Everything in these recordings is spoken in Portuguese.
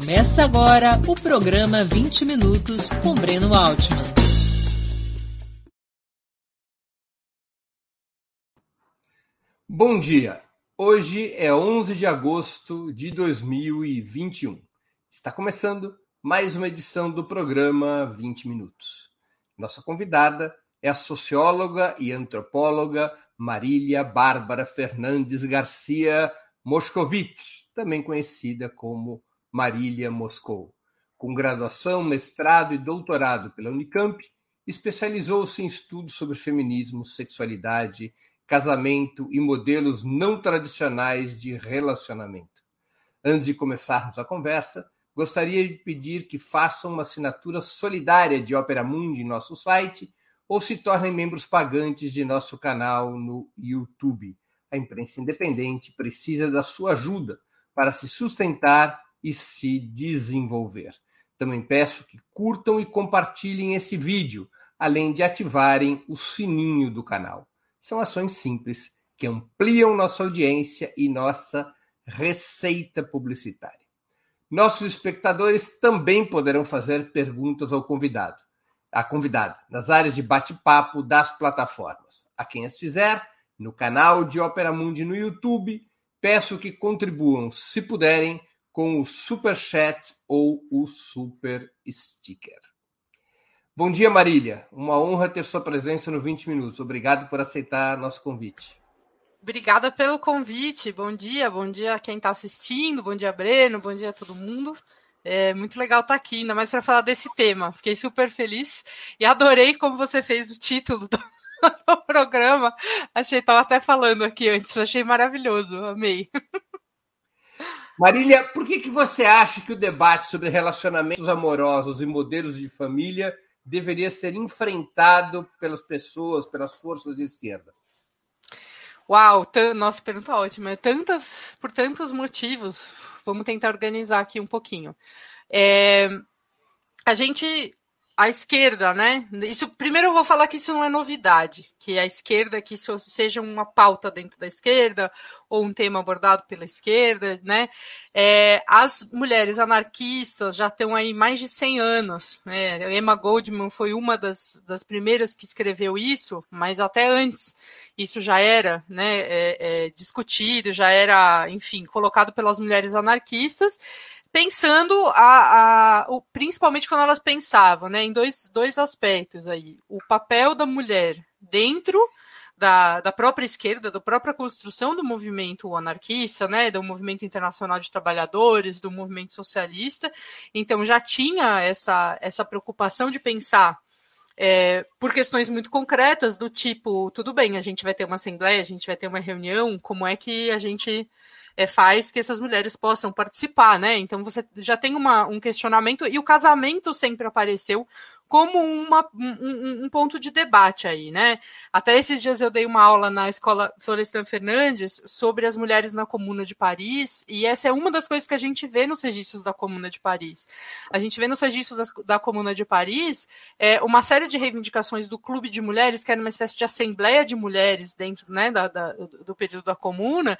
Começa agora o programa 20 Minutos com Breno Altman. Bom dia! Hoje é 11 de agosto de 2021. Está começando mais uma edição do programa 20 Minutos. Nossa convidada é a socióloga e antropóloga Marília Bárbara Fernandes Garcia Moscovitz, também conhecida como Marília Moscou. Com graduação, mestrado e doutorado pela Unicamp, especializou-se em estudos sobre feminismo, sexualidade, casamento e modelos não tradicionais de relacionamento. Antes de começarmos a conversa, gostaria de pedir que façam uma assinatura solidária de Opera Mundi em nosso site ou se tornem membros pagantes de nosso canal no YouTube. A imprensa independente precisa da sua ajuda para se sustentar e se desenvolver. Também peço que curtam e compartilhem esse vídeo, além de ativarem o sininho do canal. São ações simples que ampliam nossa audiência e nossa receita publicitária. Nossos espectadores também poderão fazer perguntas ao convidado a convidada nas áreas de bate-papo das plataformas. A quem as fizer, no canal de Opera Mundi no YouTube, peço que contribuam, se puderem, com o Super Chat ou o Super Sticker. Bom dia, Marília. Uma honra ter sua presença no 20 Minutos. Obrigado por aceitar nosso convite. Obrigada pelo convite. Bom dia, bom dia a quem está assistindo, bom dia, Breno, bom dia a todo mundo. É muito legal estar tá aqui, ainda mais para falar desse tema. Fiquei super feliz e adorei como você fez o título do, do programa. Achei, estava até falando aqui antes, achei maravilhoso, amei. Marília, por que, que você acha que o debate sobre relacionamentos amorosos e modelos de família deveria ser enfrentado pelas pessoas, pelas forças de esquerda? Uau, nossa pergunta ótima. Tantas, por tantos motivos. Vamos tentar organizar aqui um pouquinho. É, a gente a esquerda, né? Isso primeiro eu vou falar que isso não é novidade, que a esquerda que isso seja uma pauta dentro da esquerda ou um tema abordado pela esquerda, né? É, as mulheres anarquistas já estão aí mais de 100 anos. Né? Emma Goldman foi uma das, das primeiras que escreveu isso, mas até antes isso já era, né? É, é, discutido, já era, enfim, colocado pelas mulheres anarquistas pensando a, a, o, principalmente quando elas pensavam, né, em dois, dois aspectos aí, o papel da mulher dentro da, da própria esquerda, da própria construção do movimento anarquista, né, do movimento internacional de trabalhadores, do movimento socialista, então já tinha essa, essa preocupação de pensar é, por questões muito concretas, do tipo, tudo bem, a gente vai ter uma assembleia, a gente vai ter uma reunião, como é que a gente é, faz que essas mulheres possam participar, né? Então você já tem uma, um questionamento, e o casamento sempre apareceu como uma, um, um, ponto de debate aí, né? Até esses dias eu dei uma aula na escola Florestan Fernandes sobre as mulheres na Comuna de Paris, e essa é uma das coisas que a gente vê nos registros da Comuna de Paris. A gente vê nos registros da, Comuna de Paris é, uma série de reivindicações do clube de mulheres, que era uma espécie de assembleia de mulheres dentro né, da, da, do período da Comuna,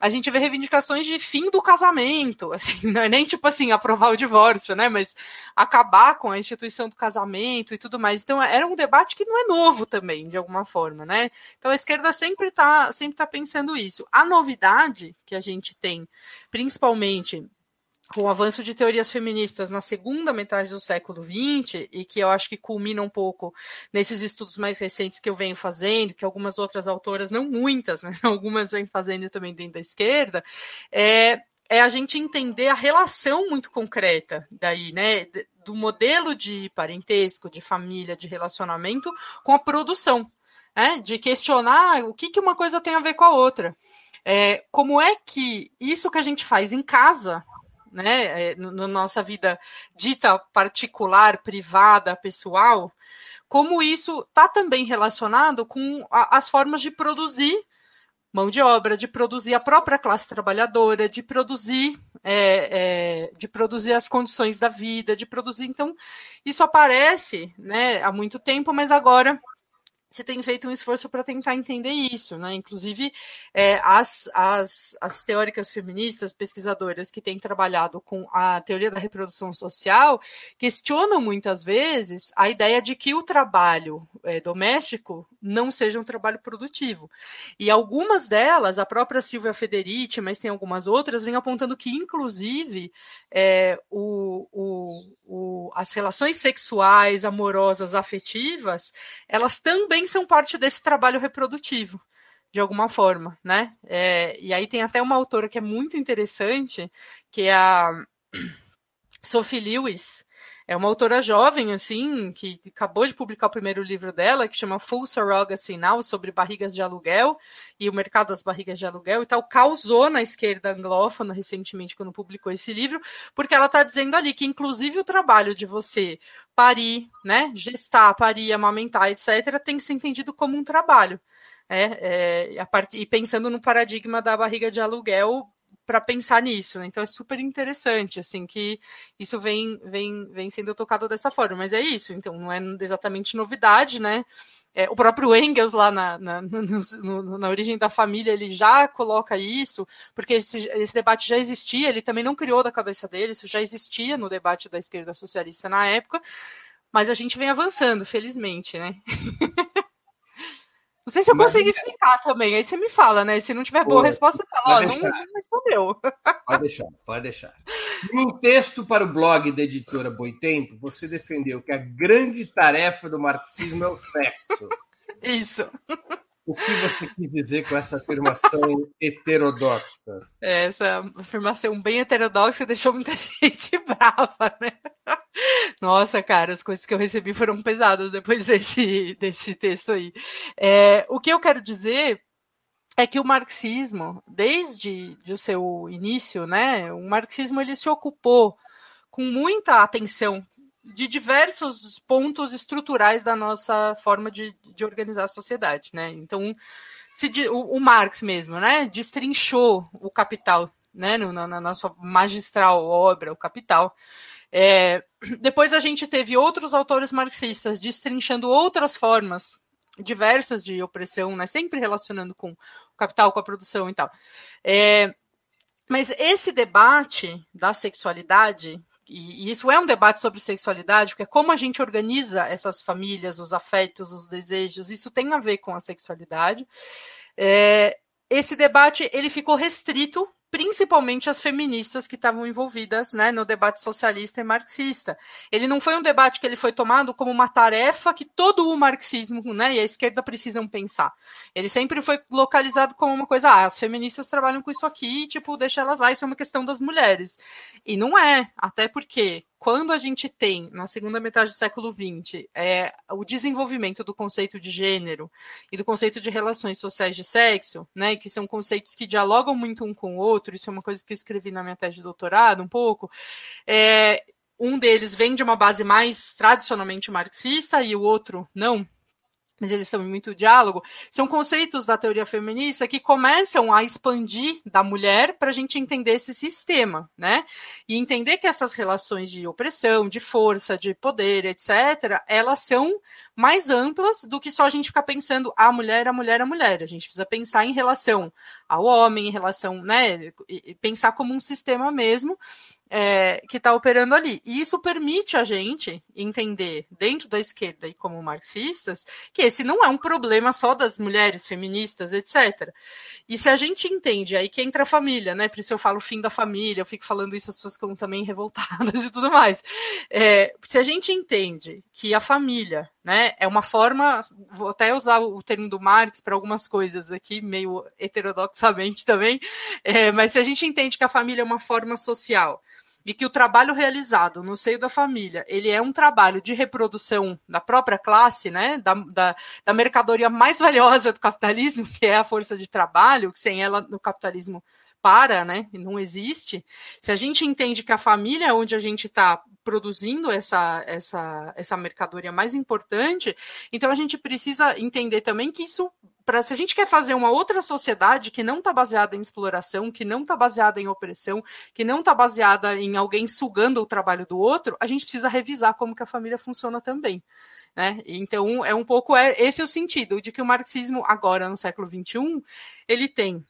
a gente vê reivindicações de fim do casamento, assim, não é nem tipo assim, aprovar o divórcio, né? Mas acabar com a instituição do casamento e tudo mais. Então, era um debate que não é novo também, de alguma forma, né? Então a esquerda sempre está sempre tá pensando isso. A novidade que a gente tem, principalmente com o avanço de teorias feministas na segunda metade do século XX, e que eu acho que culmina um pouco nesses estudos mais recentes que eu venho fazendo, que algumas outras autoras, não muitas, mas algumas vêm fazendo também dentro da esquerda, é, é a gente entender a relação muito concreta daí, né, do modelo de parentesco, de família, de relacionamento com a produção, né, de questionar o que, que uma coisa tem a ver com a outra. É, como é que isso que a gente faz em casa né, é, na nossa vida dita particular, privada, pessoal, como isso está também relacionado com a, as formas de produzir mão de obra, de produzir a própria classe trabalhadora, de produzir, é, é, de produzir as condições da vida, de produzir. Então, isso aparece né, há muito tempo, mas agora se tem feito um esforço para tentar entender isso, né? Inclusive, é, as, as, as teóricas feministas, pesquisadoras que têm trabalhado com a teoria da reprodução social, questionam muitas vezes a ideia de que o trabalho é, doméstico não seja um trabalho produtivo. E algumas delas, a própria Silvia Federici, mas tem algumas outras, vêm apontando que, inclusive, é, o, o, o, as relações sexuais, amorosas, afetivas, elas também também são parte desse trabalho reprodutivo, de alguma forma, né? É, e aí tem até uma autora que é muito interessante, que é a Sophie Lewis, é uma autora jovem, assim, que acabou de publicar o primeiro livro dela, que chama Full Surrogacy Now, sobre barrigas de aluguel e o mercado das barrigas de aluguel e tal. Causou na esquerda anglófona recentemente, quando publicou esse livro, porque ela está dizendo ali que, inclusive, o trabalho de você parir, né, gestar, parir, amamentar, etc., tem que ser entendido como um trabalho. É, é, part... E pensando no paradigma da barriga de aluguel para pensar nisso, né? Então é super interessante, assim, que isso vem, vem, vem sendo tocado dessa forma, mas é isso, então não é exatamente novidade, né? É, o próprio Engels lá na, na, no, na origem da família, ele já coloca isso, porque esse, esse, debate já existia, ele também não criou da cabeça dele, isso já existia no debate da esquerda socialista na época, mas a gente vem avançando, felizmente, né? Não sei se eu consegui explicar também. Aí você me fala, né? Se não tiver boa resposta, você fala, ó, não, não, respondeu. Pode deixar, pode deixar. Em um texto para o blog da editora Boitempo, você defendeu que a grande tarefa do marxismo é o sexo. Isso. O que você quis dizer com essa afirmação heterodoxa? É, essa afirmação bem heterodoxa deixou muita gente brava, né? Nossa, cara, as coisas que eu recebi foram pesadas depois desse, desse texto aí. É, o que eu quero dizer é que o marxismo, desde de o seu início, né, o marxismo ele se ocupou com muita atenção de diversos pontos estruturais da nossa forma de, de organizar a sociedade, né? Então, se, o, o, Marx mesmo, né, destrinchou o capital, né, no, na, na sua magistral obra, o Capital. É, depois a gente teve outros autores marxistas destrinchando outras formas diversas de opressão, né, sempre relacionando com o capital, com a produção e tal. É, mas esse debate da sexualidade e, isso é um debate sobre sexualidade, porque é como a gente organiza essas famílias, os afetos, os desejos, isso tem a ver com a sexualidade. É, esse debate ele ficou restrito principalmente as feministas que estavam envolvidas né, no debate socialista e marxista. Ele não foi um debate que ele foi tomado como uma tarefa que todo o marxismo né, e a esquerda precisam pensar. Ele sempre foi localizado como uma coisa, ah, as feministas trabalham com isso aqui, tipo, deixa elas lá, isso é uma questão das mulheres. E não é, até porque quando a gente tem, na segunda metade do século XX, é, o desenvolvimento do conceito de gênero e do conceito de relações sociais de sexo, né, que são conceitos que dialogam muito um com o outro, isso é uma coisa que eu escrevi na minha tese de doutorado um pouco, é, um deles vem de uma base mais tradicionalmente marxista e o outro não, mas eles são muito diálogo, são conceitos da teoria feminista que começam a expandir da mulher para a gente entender esse sistema, né? E entender que essas relações de opressão, de força, de poder, etc., elas são mais amplas do que só a gente ficar pensando a mulher, a mulher, a mulher. A gente precisa pensar em relação ao homem, em relação, né? Pensar como um sistema mesmo é, que está operando ali. E isso permite a gente entender, dentro da esquerda e como marxistas, que esse não é um problema só das mulheres feministas, etc. E se a gente entende, aí que entra a família, né? Por isso eu falo fim da família, eu fico falando isso, as pessoas ficam também revoltadas e tudo mais. É, se a gente entende que a família né, é uma forma, vou até usar o termo do Marx para algumas coisas aqui, meio heterodoxamente também, é, mas se a gente entende que a família é uma forma social e que o trabalho realizado no seio da família ele é um trabalho de reprodução da própria classe, né, da, da, da mercadoria mais valiosa do capitalismo, que é a força de trabalho, que sem ela no capitalismo para, né? Não existe. Se a gente entende que a família é onde a gente está produzindo essa, essa, essa mercadoria mais importante, então a gente precisa entender também que isso para se a gente quer fazer uma outra sociedade que não está baseada em exploração, que não está baseada em opressão, que não está baseada em alguém sugando o trabalho do outro, a gente precisa revisar como que a família funciona também. Né? Então, é um pouco é, esse é o sentido de que o marxismo, agora no século XXI, ele tem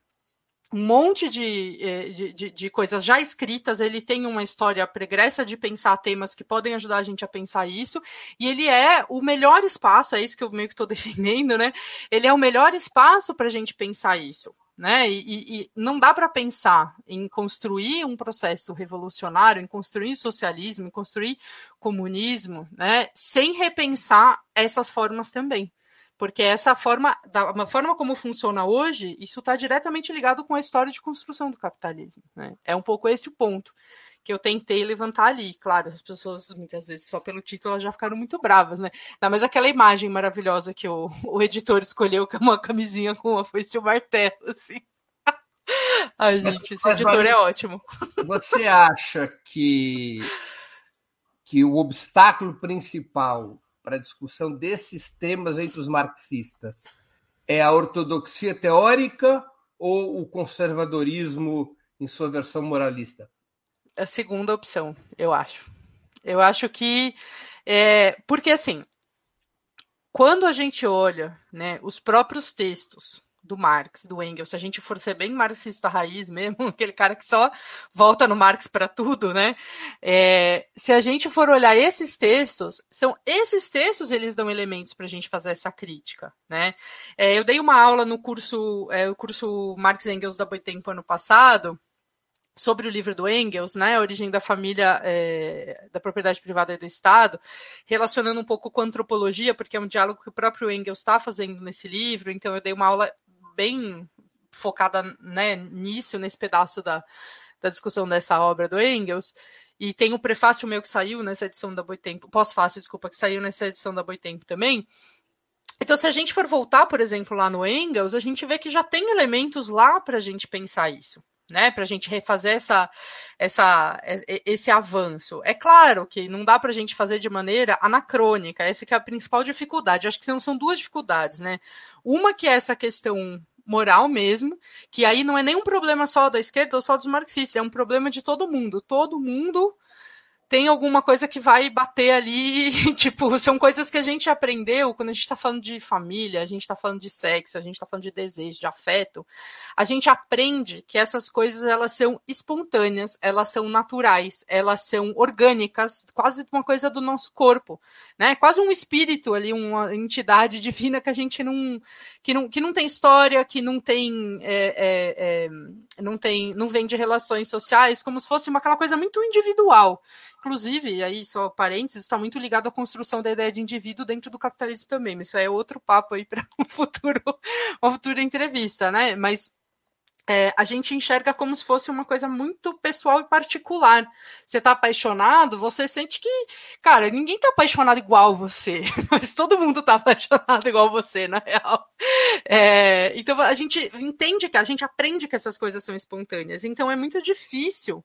um monte eh, de, de, de, coisas já escritas, ele tem uma história pregressa de pensar temas que podem ajudar a gente a pensar isso, e ele é o melhor espaço, é isso que eu meio que estou defendendo, né? Ele é o melhor espaço para a gente pensar isso. Né? E, e não dá para pensar em construir um processo revolucionário, em construir socialismo, em construir comunismo, né? sem repensar essas formas também porque essa forma, da forma como funciona hoje, isso está diretamente ligado com a história de construção do capitalismo. Né? É um pouco esse o ponto que eu tentei levantar ali. Claro, as pessoas, muitas vezes, só pelo título, já ficaram muito bravas, né? Não, mas aquela imagem maravilhosa que o, o editor escolheu, que é uma camisinha com uma foice e um martelo, assim. Ai, gente, esse mas, editor é ótimo. Você acha que, que o obstáculo principal para a discussão desses temas entre os marxistas é a ortodoxia teórica ou o conservadorismo em sua versão moralista? A segunda opção, eu acho. Eu acho que. É, porque, assim, quando a gente olha né, os próprios textos do Marx, do Engels, se a gente for ser bem marxista raiz mesmo, aquele cara que só volta no Marx para tudo, né? É, se a gente for olhar esses textos, são esses textos eles dão elementos para a gente fazer essa crítica, né? É, eu dei uma aula no curso, é, o curso Marx Engels da Boitempo ano passado, sobre o livro do Engels, né, a origem da família, é, da propriedade privada e do Estado, relacionando um pouco com a antropologia, porque é um diálogo que o próprio Engels está fazendo nesse livro, então eu dei uma aula bem focada né, nisso, nesse pedaço da, da discussão dessa obra do Engels. E tem o prefácio meu que saiu nessa edição da Boitempo, pós-fácil, desculpa, que saiu nessa edição da Boitempo também. Então, se a gente for voltar, por exemplo, lá no Engels, a gente vê que já tem elementos lá para a gente pensar isso né, para a gente refazer essa, essa, esse avanço. É claro que não dá para a gente fazer de maneira anacrônica, essa que é a principal dificuldade. Eu acho que são, duas dificuldades, né? Uma que é essa questão moral mesmo, que aí não é nem um problema só da esquerda ou só dos marxistas, é um problema de todo mundo. Todo mundo tem alguma coisa que vai bater ali, tipo, são coisas que a gente aprendeu quando a gente está falando de família, a gente está falando de sexo, a gente está falando de desejo, de afeto. A gente aprende que essas coisas elas são espontâneas, elas são naturais, elas são orgânicas, quase uma coisa do nosso corpo, né? Quase um espírito ali, uma entidade divina que a gente não que não, que não tem história, que não tem é, é, é, não tem não vem de relações sociais, como se fosse uma, aquela coisa muito individual. Inclusive, aí só parênteses, está muito ligado à construção da ideia de indivíduo dentro do capitalismo também, mas isso é outro papo aí para um futuro, uma futura entrevista, né? Mas é, a gente enxerga como se fosse uma coisa muito pessoal e particular. Você está apaixonado, você sente que, cara, ninguém está apaixonado igual você, mas todo mundo está apaixonado igual você, na real. É, então a gente entende que a gente aprende que essas coisas são espontâneas, então é muito difícil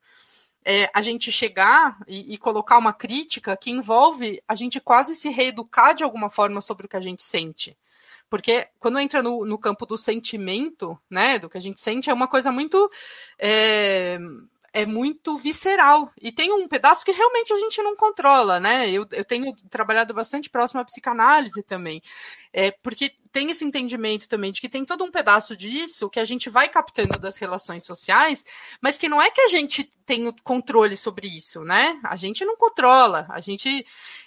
é, a gente chegar e, e, colocar uma crítica que envolve a gente quase se reeducar de alguma forma sobre o que a gente sente. Porque quando entra no, no campo do sentimento, né, do que a gente sente, é uma coisa muito. É, é muito visceral. E tem um pedaço que realmente a gente não controla, né? Eu, eu tenho trabalhado bastante próximo à psicanálise também. É, porque tem esse entendimento também de que tem todo um pedaço disso que a gente vai captando das relações sociais, mas que não é que a gente tem o controle sobre isso, né? A gente não controla, a gente.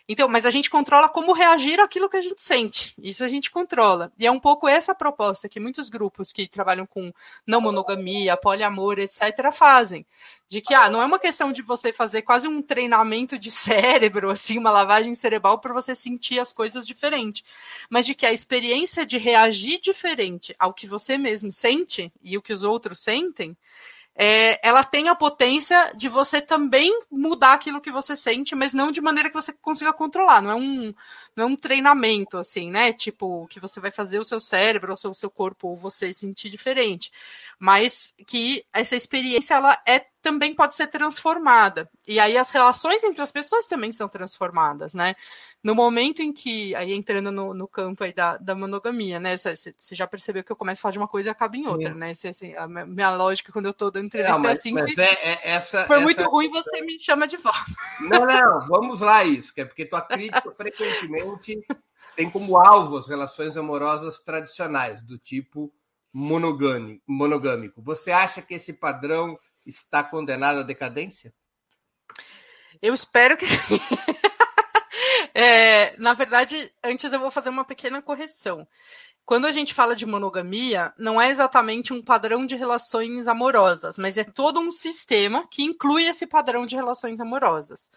Então, mas a gente controla como reagir àquilo que a gente sente. Isso a gente controla. E é um pouco essa proposta que muitos grupos que trabalham com não monogamia, poliamor, etc., fazem. De que ah, não é uma questão de você fazer quase um treinamento de cérebro, assim, uma lavagem cerebral para você sentir as coisas diferente, mas de que a experiência de reagir diferente ao que você mesmo sente e o que os outros sentem é, ela tem a potência de você também mudar aquilo que você sente, mas não de maneira que você consiga controlar. Não é um, não é um treinamento, assim, né? Tipo, que você vai fazer o seu cérebro, ou o seu corpo, ou você sentir diferente. Mas que essa experiência, ela é também pode ser transformada. E aí as relações entre as pessoas também são transformadas, né? No momento em que, aí entrando no, no campo aí da, da monogamia, né? Você, já percebeu que eu começo a falar de uma coisa e acaba em outra, Sim. né? Se, assim, a minha lógica quando eu estou dando entrevista não, mas, é assim. Mas se é, é essa, for essa... muito ruim, você me chama de volta. Não, não, vamos lá isso, que é porque tua crítica frequentemente tem como alvo as relações amorosas tradicionais, do tipo monogâmico. Você acha que esse padrão está condenado à decadência? Eu espero que sim. é, na verdade, antes eu vou fazer uma pequena correção. Quando a gente fala de monogamia, não é exatamente um padrão de relações amorosas, mas é todo um sistema que inclui esse padrão de relações amorosas.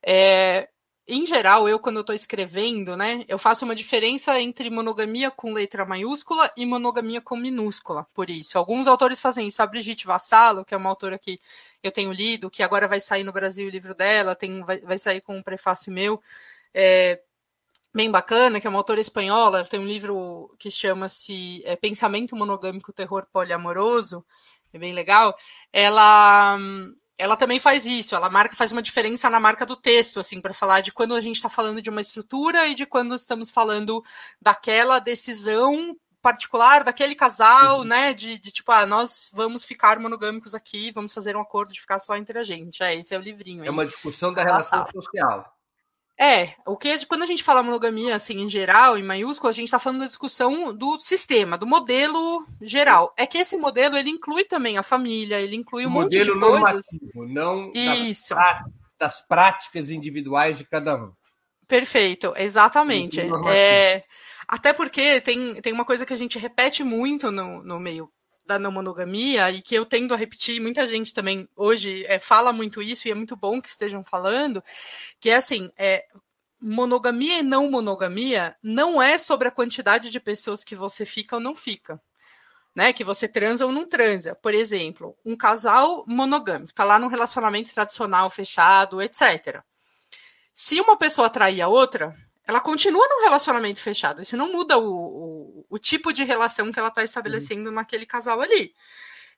É, em geral, eu, quando eu estou escrevendo, né, eu faço uma diferença entre monogamia com letra maiúscula e monogamia com minúscula, por isso. Alguns autores fazem isso. A Brigitte Vassalo, que é uma autora que eu tenho lido, que agora vai sair no Brasil o livro dela, tem, vai, vai sair com um prefácio meu, é, bem bacana, que é uma autora espanhola, tem um livro que chama-se é, Pensamento Monogâmico, Terror Poliamoroso, é bem legal. Ela ela também faz isso, ela marca, faz uma diferença na marca do texto, assim, para falar de quando a gente está falando de uma estrutura e de quando estamos falando daquela decisão particular daquele casal, uhum. né? De, de, tipo, ah, nós vamos ficar monogâmicos aqui, vamos fazer um acordo de ficar só entre a gente. É, esse é o livrinho. É uma discussão da relação social. É, o que quando a gente fala monogamia assim em geral, em maiúsculo, a gente está falando da discussão do sistema, do modelo geral. É que esse modelo ele inclui também a família, ele inclui um o monte de coisas. Modelo normativo, não Isso. Das, das, práticas individuais de cada um. Perfeito, exatamente. É, até porque tem, tem uma coisa que a gente repete muito no, no meio da não monogamia e que eu tendo a repetir, muita gente também hoje é, fala muito isso e é muito bom que estejam falando, que é assim, é, monogamia e não monogamia não é sobre a quantidade de pessoas que você fica ou não fica. Né, que você transa ou não transa. Por exemplo, um casal monogâmico, está lá num relacionamento tradicional, fechado, etc. Se uma pessoa atrair a outra, ela continua num relacionamento fechado. Isso não muda o, o, o tipo de relação que ela está estabelecendo uhum. naquele casal ali.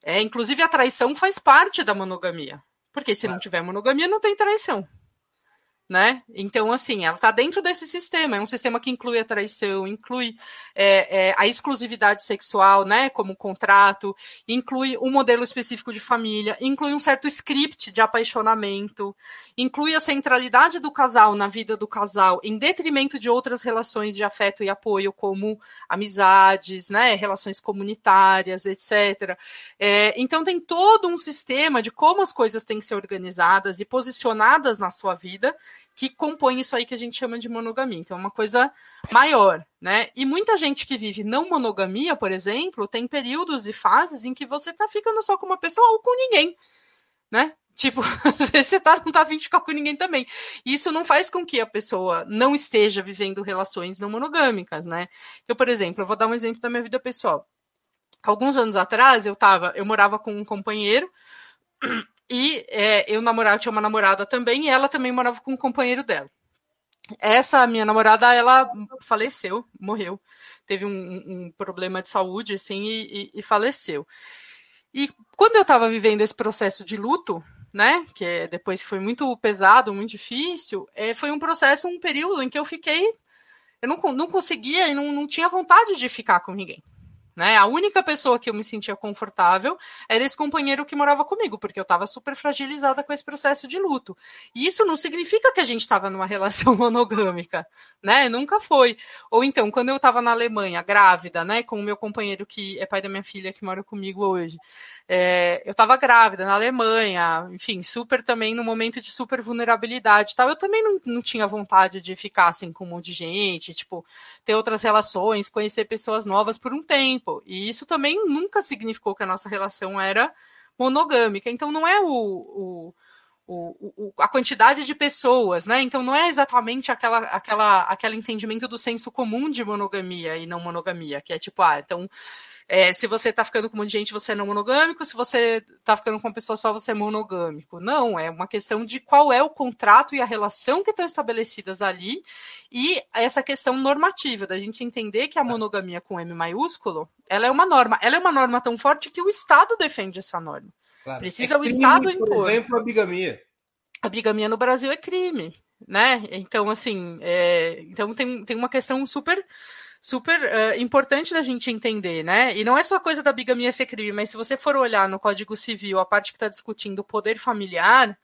É, inclusive, a traição faz parte da monogamia. Porque se claro. não tiver monogamia, não tem traição né? Então, assim, ela está dentro desse sistema, é um sistema que inclui a traição, inclui é, é, a exclusividade sexual, né, como contrato, inclui um modelo específico de família, inclui um certo script de apaixonamento, inclui a centralidade do casal na vida do casal, em detrimento de outras relações de afeto e apoio, como amizades, né, relações comunitárias, etc. É, então, tem todo um sistema de como as coisas têm que ser organizadas e posicionadas na sua vida que compõe isso aí que a gente chama de monogamia. Então, é uma coisa maior, né? E muita gente que vive não monogamia, por exemplo, tem períodos e fases em que você tá ficando só com uma pessoa ou com ninguém, né? Tipo, você tá, não tá vindo ficar com ninguém também. Isso não faz com que a pessoa não esteja vivendo relações não monogâmicas, né? Então, por exemplo, eu vou dar um exemplo da minha vida pessoal. Alguns anos atrás, eu tava, eu morava com um companheiro e é, eu namorava, tinha uma namorada também, e ela também morava com um companheiro dela. Essa minha namorada, ela faleceu, morreu. Teve um, um problema de saúde, assim, e, e, e faleceu. E quando eu estava vivendo esse processo de luto, né, que é depois que foi muito pesado, muito difícil, é, foi um processo, um período em que eu fiquei, eu não, não conseguia e não, não tinha vontade de ficar com ninguém. Né? A única pessoa que eu me sentia confortável era esse companheiro que morava comigo, porque eu estava super fragilizada com esse processo de luto. E isso não significa que a gente estava numa relação monogâmica, né? Nunca foi. Ou então, quando eu estava na Alemanha, grávida, né, com o meu companheiro que é pai da minha filha, que mora comigo hoje, é, eu estava grávida na Alemanha, enfim, super também no momento de super vulnerabilidade tal. Eu também não, não tinha vontade de ficar assim com um monte de gente, tipo, ter outras relações, conhecer pessoas novas por um tempo. E isso também nunca significou que a nossa relação era monogâmica. Então não é o o, o, a quantidade de pessoas, né? Então não é exatamente aquela, aquela, aquele entendimento do senso comum de monogamia e não monogamia, que é tipo, ah, então é, se você tá ficando com um monte de gente, você é não monogâmico, se você tá ficando com uma pessoa só, você é monogâmico. Não, é uma questão de qual é o contrato e a relação que estão estabelecidas ali, e essa questão normativa, da gente entender que a monogamia com M maiúsculo, ela é uma norma. Ela é uma norma tão forte que o Estado defende essa norma. Claro. Precisa é crime, o Estado impor. Por exemplo, a bigamia. A bigamia no Brasil é crime, né? Então, assim, é... então tem, tem uma questão super super uh, importante da gente entender, né? E não é só coisa da bigamia ser crime, mas se você for olhar no Código Civil, a parte que está discutindo o poder familiar,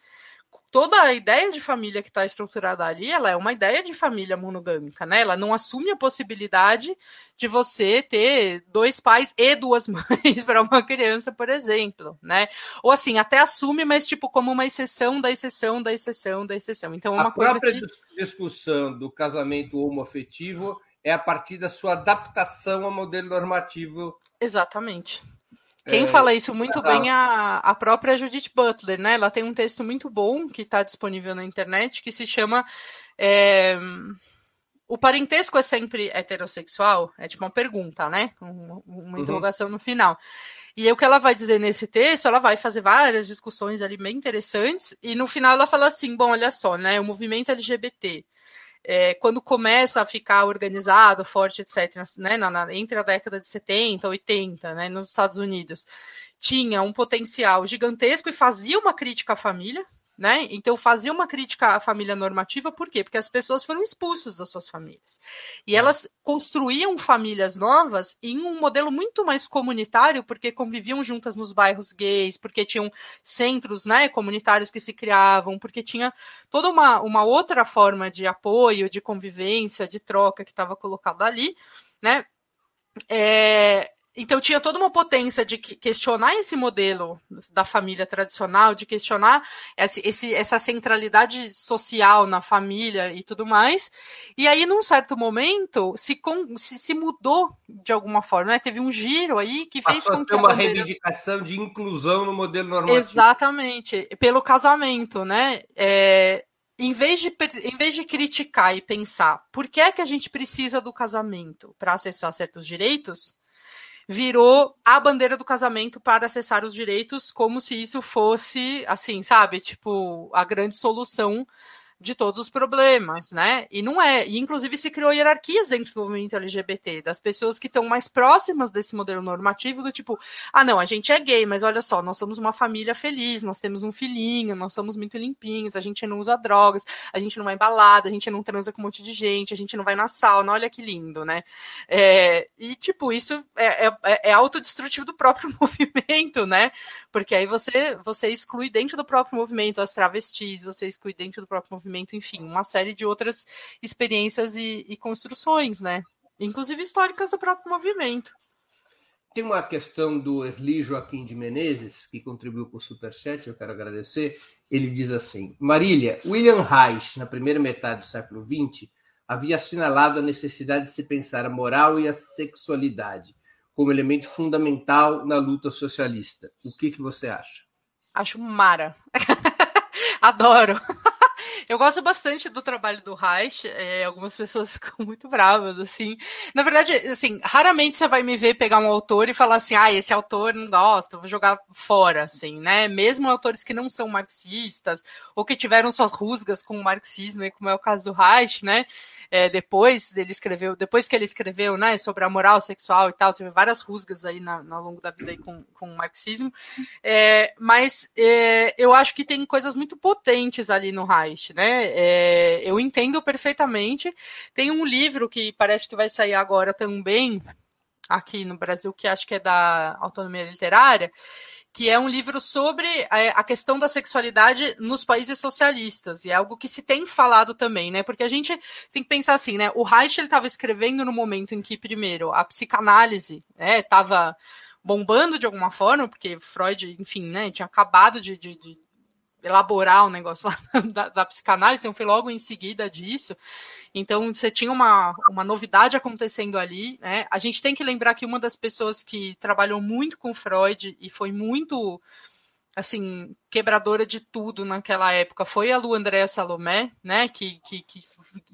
toda a ideia de família que está estruturada ali, ela é uma ideia de família monogâmica, né? Ela não assume a possibilidade de você ter dois pais e duas mães para uma criança, por exemplo, né? Ou assim, até assume, mas tipo como uma exceção da exceção da exceção da exceção. Então, uma a coisa própria que... discussão do casamento homoafetivo é a partir da sua adaptação ao modelo normativo. Exatamente. Quem é, fala isso muito bem é a, a própria Judith Butler, né? Ela tem um texto muito bom que está disponível na internet que se chama é, O parentesco é sempre heterossexual? É tipo uma pergunta, né? Uma, uma uhum. interrogação no final. E o que ela vai dizer nesse texto, ela vai fazer várias discussões ali bem interessantes, e no final ela fala assim: bom, olha só, né? O movimento LGBT é, quando começa a ficar organizado, forte, etc., né, na, na, entre a década de 70 e 80, né, nos Estados Unidos, tinha um potencial gigantesco e fazia uma crítica à família, né? Então fazia uma crítica à família normativa, por quê? Porque as pessoas foram expulsas das suas famílias. E é. elas construíam famílias novas em um modelo muito mais comunitário, porque conviviam juntas nos bairros gays, porque tinham centros né, comunitários que se criavam, porque tinha toda uma, uma outra forma de apoio, de convivência, de troca que estava colocada ali, né? É, então tinha toda uma potência de questionar esse modelo da família tradicional, de questionar esse, esse, essa centralidade social na família e tudo mais. E aí, num certo momento, se, com, se, se mudou de alguma forma, né? Teve um giro aí que fez Passou com que uma bandeira... reivindicação de inclusão no modelo normativo. Exatamente, pelo casamento, né? É, em vez, de, em vez de criticar e pensar por que é que a gente precisa do casamento para acessar certos direitos, virou a bandeira do casamento para acessar os direitos, como se isso fosse, assim, sabe, tipo, a grande solução de todos os problemas, né? E não é. E inclusive se criou hierarquias dentro do movimento LGBT, das pessoas que estão mais próximas desse modelo normativo, do tipo, ah, não, a gente é gay, mas olha só, nós somos uma família feliz, nós temos um filhinho, nós somos muito limpinhos, a gente não usa drogas, a gente não vai embalada, a gente não transa com um monte de gente, a gente não vai na sauna, olha que lindo, né? É, e, tipo, isso é, é, é autodestrutivo do próprio movimento, né? Porque aí você, você exclui dentro do próprio movimento as travestis, você exclui dentro do próprio movimento movimento, enfim, uma série de outras experiências e, e construções, né? Inclusive históricas do próprio movimento. Tem uma questão do Erli Joaquim de Menezes, que contribuiu com o Superchat, eu quero agradecer. Ele diz assim: Marília, William Reich, na primeira metade do século XX, havia assinalado a necessidade de se pensar a moral e a sexualidade como elemento fundamental na luta socialista. O que, que você acha? Acho mara. Adoro. Eu gosto bastante do trabalho do Reich. É, algumas pessoas ficam muito bravas, assim. Na verdade, assim, raramente você vai me ver pegar um autor e falar assim, ah, esse autor não gosta, vou jogar fora, assim, né? Mesmo autores que não são marxistas ou que tiveram suas rusgas com o marxismo, como é o caso do Reich, né? É, depois dele escreveu, depois que ele escreveu, né, sobre a moral sexual e tal, teve várias rusgas aí na, ao longo da vida aí com, com o marxismo. É, mas é, eu acho que tem coisas muito potentes ali no Reich, né? É, eu entendo perfeitamente. Tem um livro que parece que vai sair agora também aqui no Brasil, que acho que é da autonomia literária, que é um livro sobre a questão da sexualidade nos países socialistas, e é algo que se tem falado também, né? Porque a gente tem que pensar assim, né? O Reich estava escrevendo no momento em que, primeiro, a psicanálise estava né, bombando de alguma forma, porque Freud, enfim, né, tinha acabado de, de, de elaborar o negócio lá da, da psicanálise, então foi logo em seguida disso. Então você tinha uma, uma novidade acontecendo ali. Né? A gente tem que lembrar que uma das pessoas que trabalhou muito com Freud e foi muito assim quebradora de tudo naquela época foi a Lu Andréa Salomé, né? Que, que, que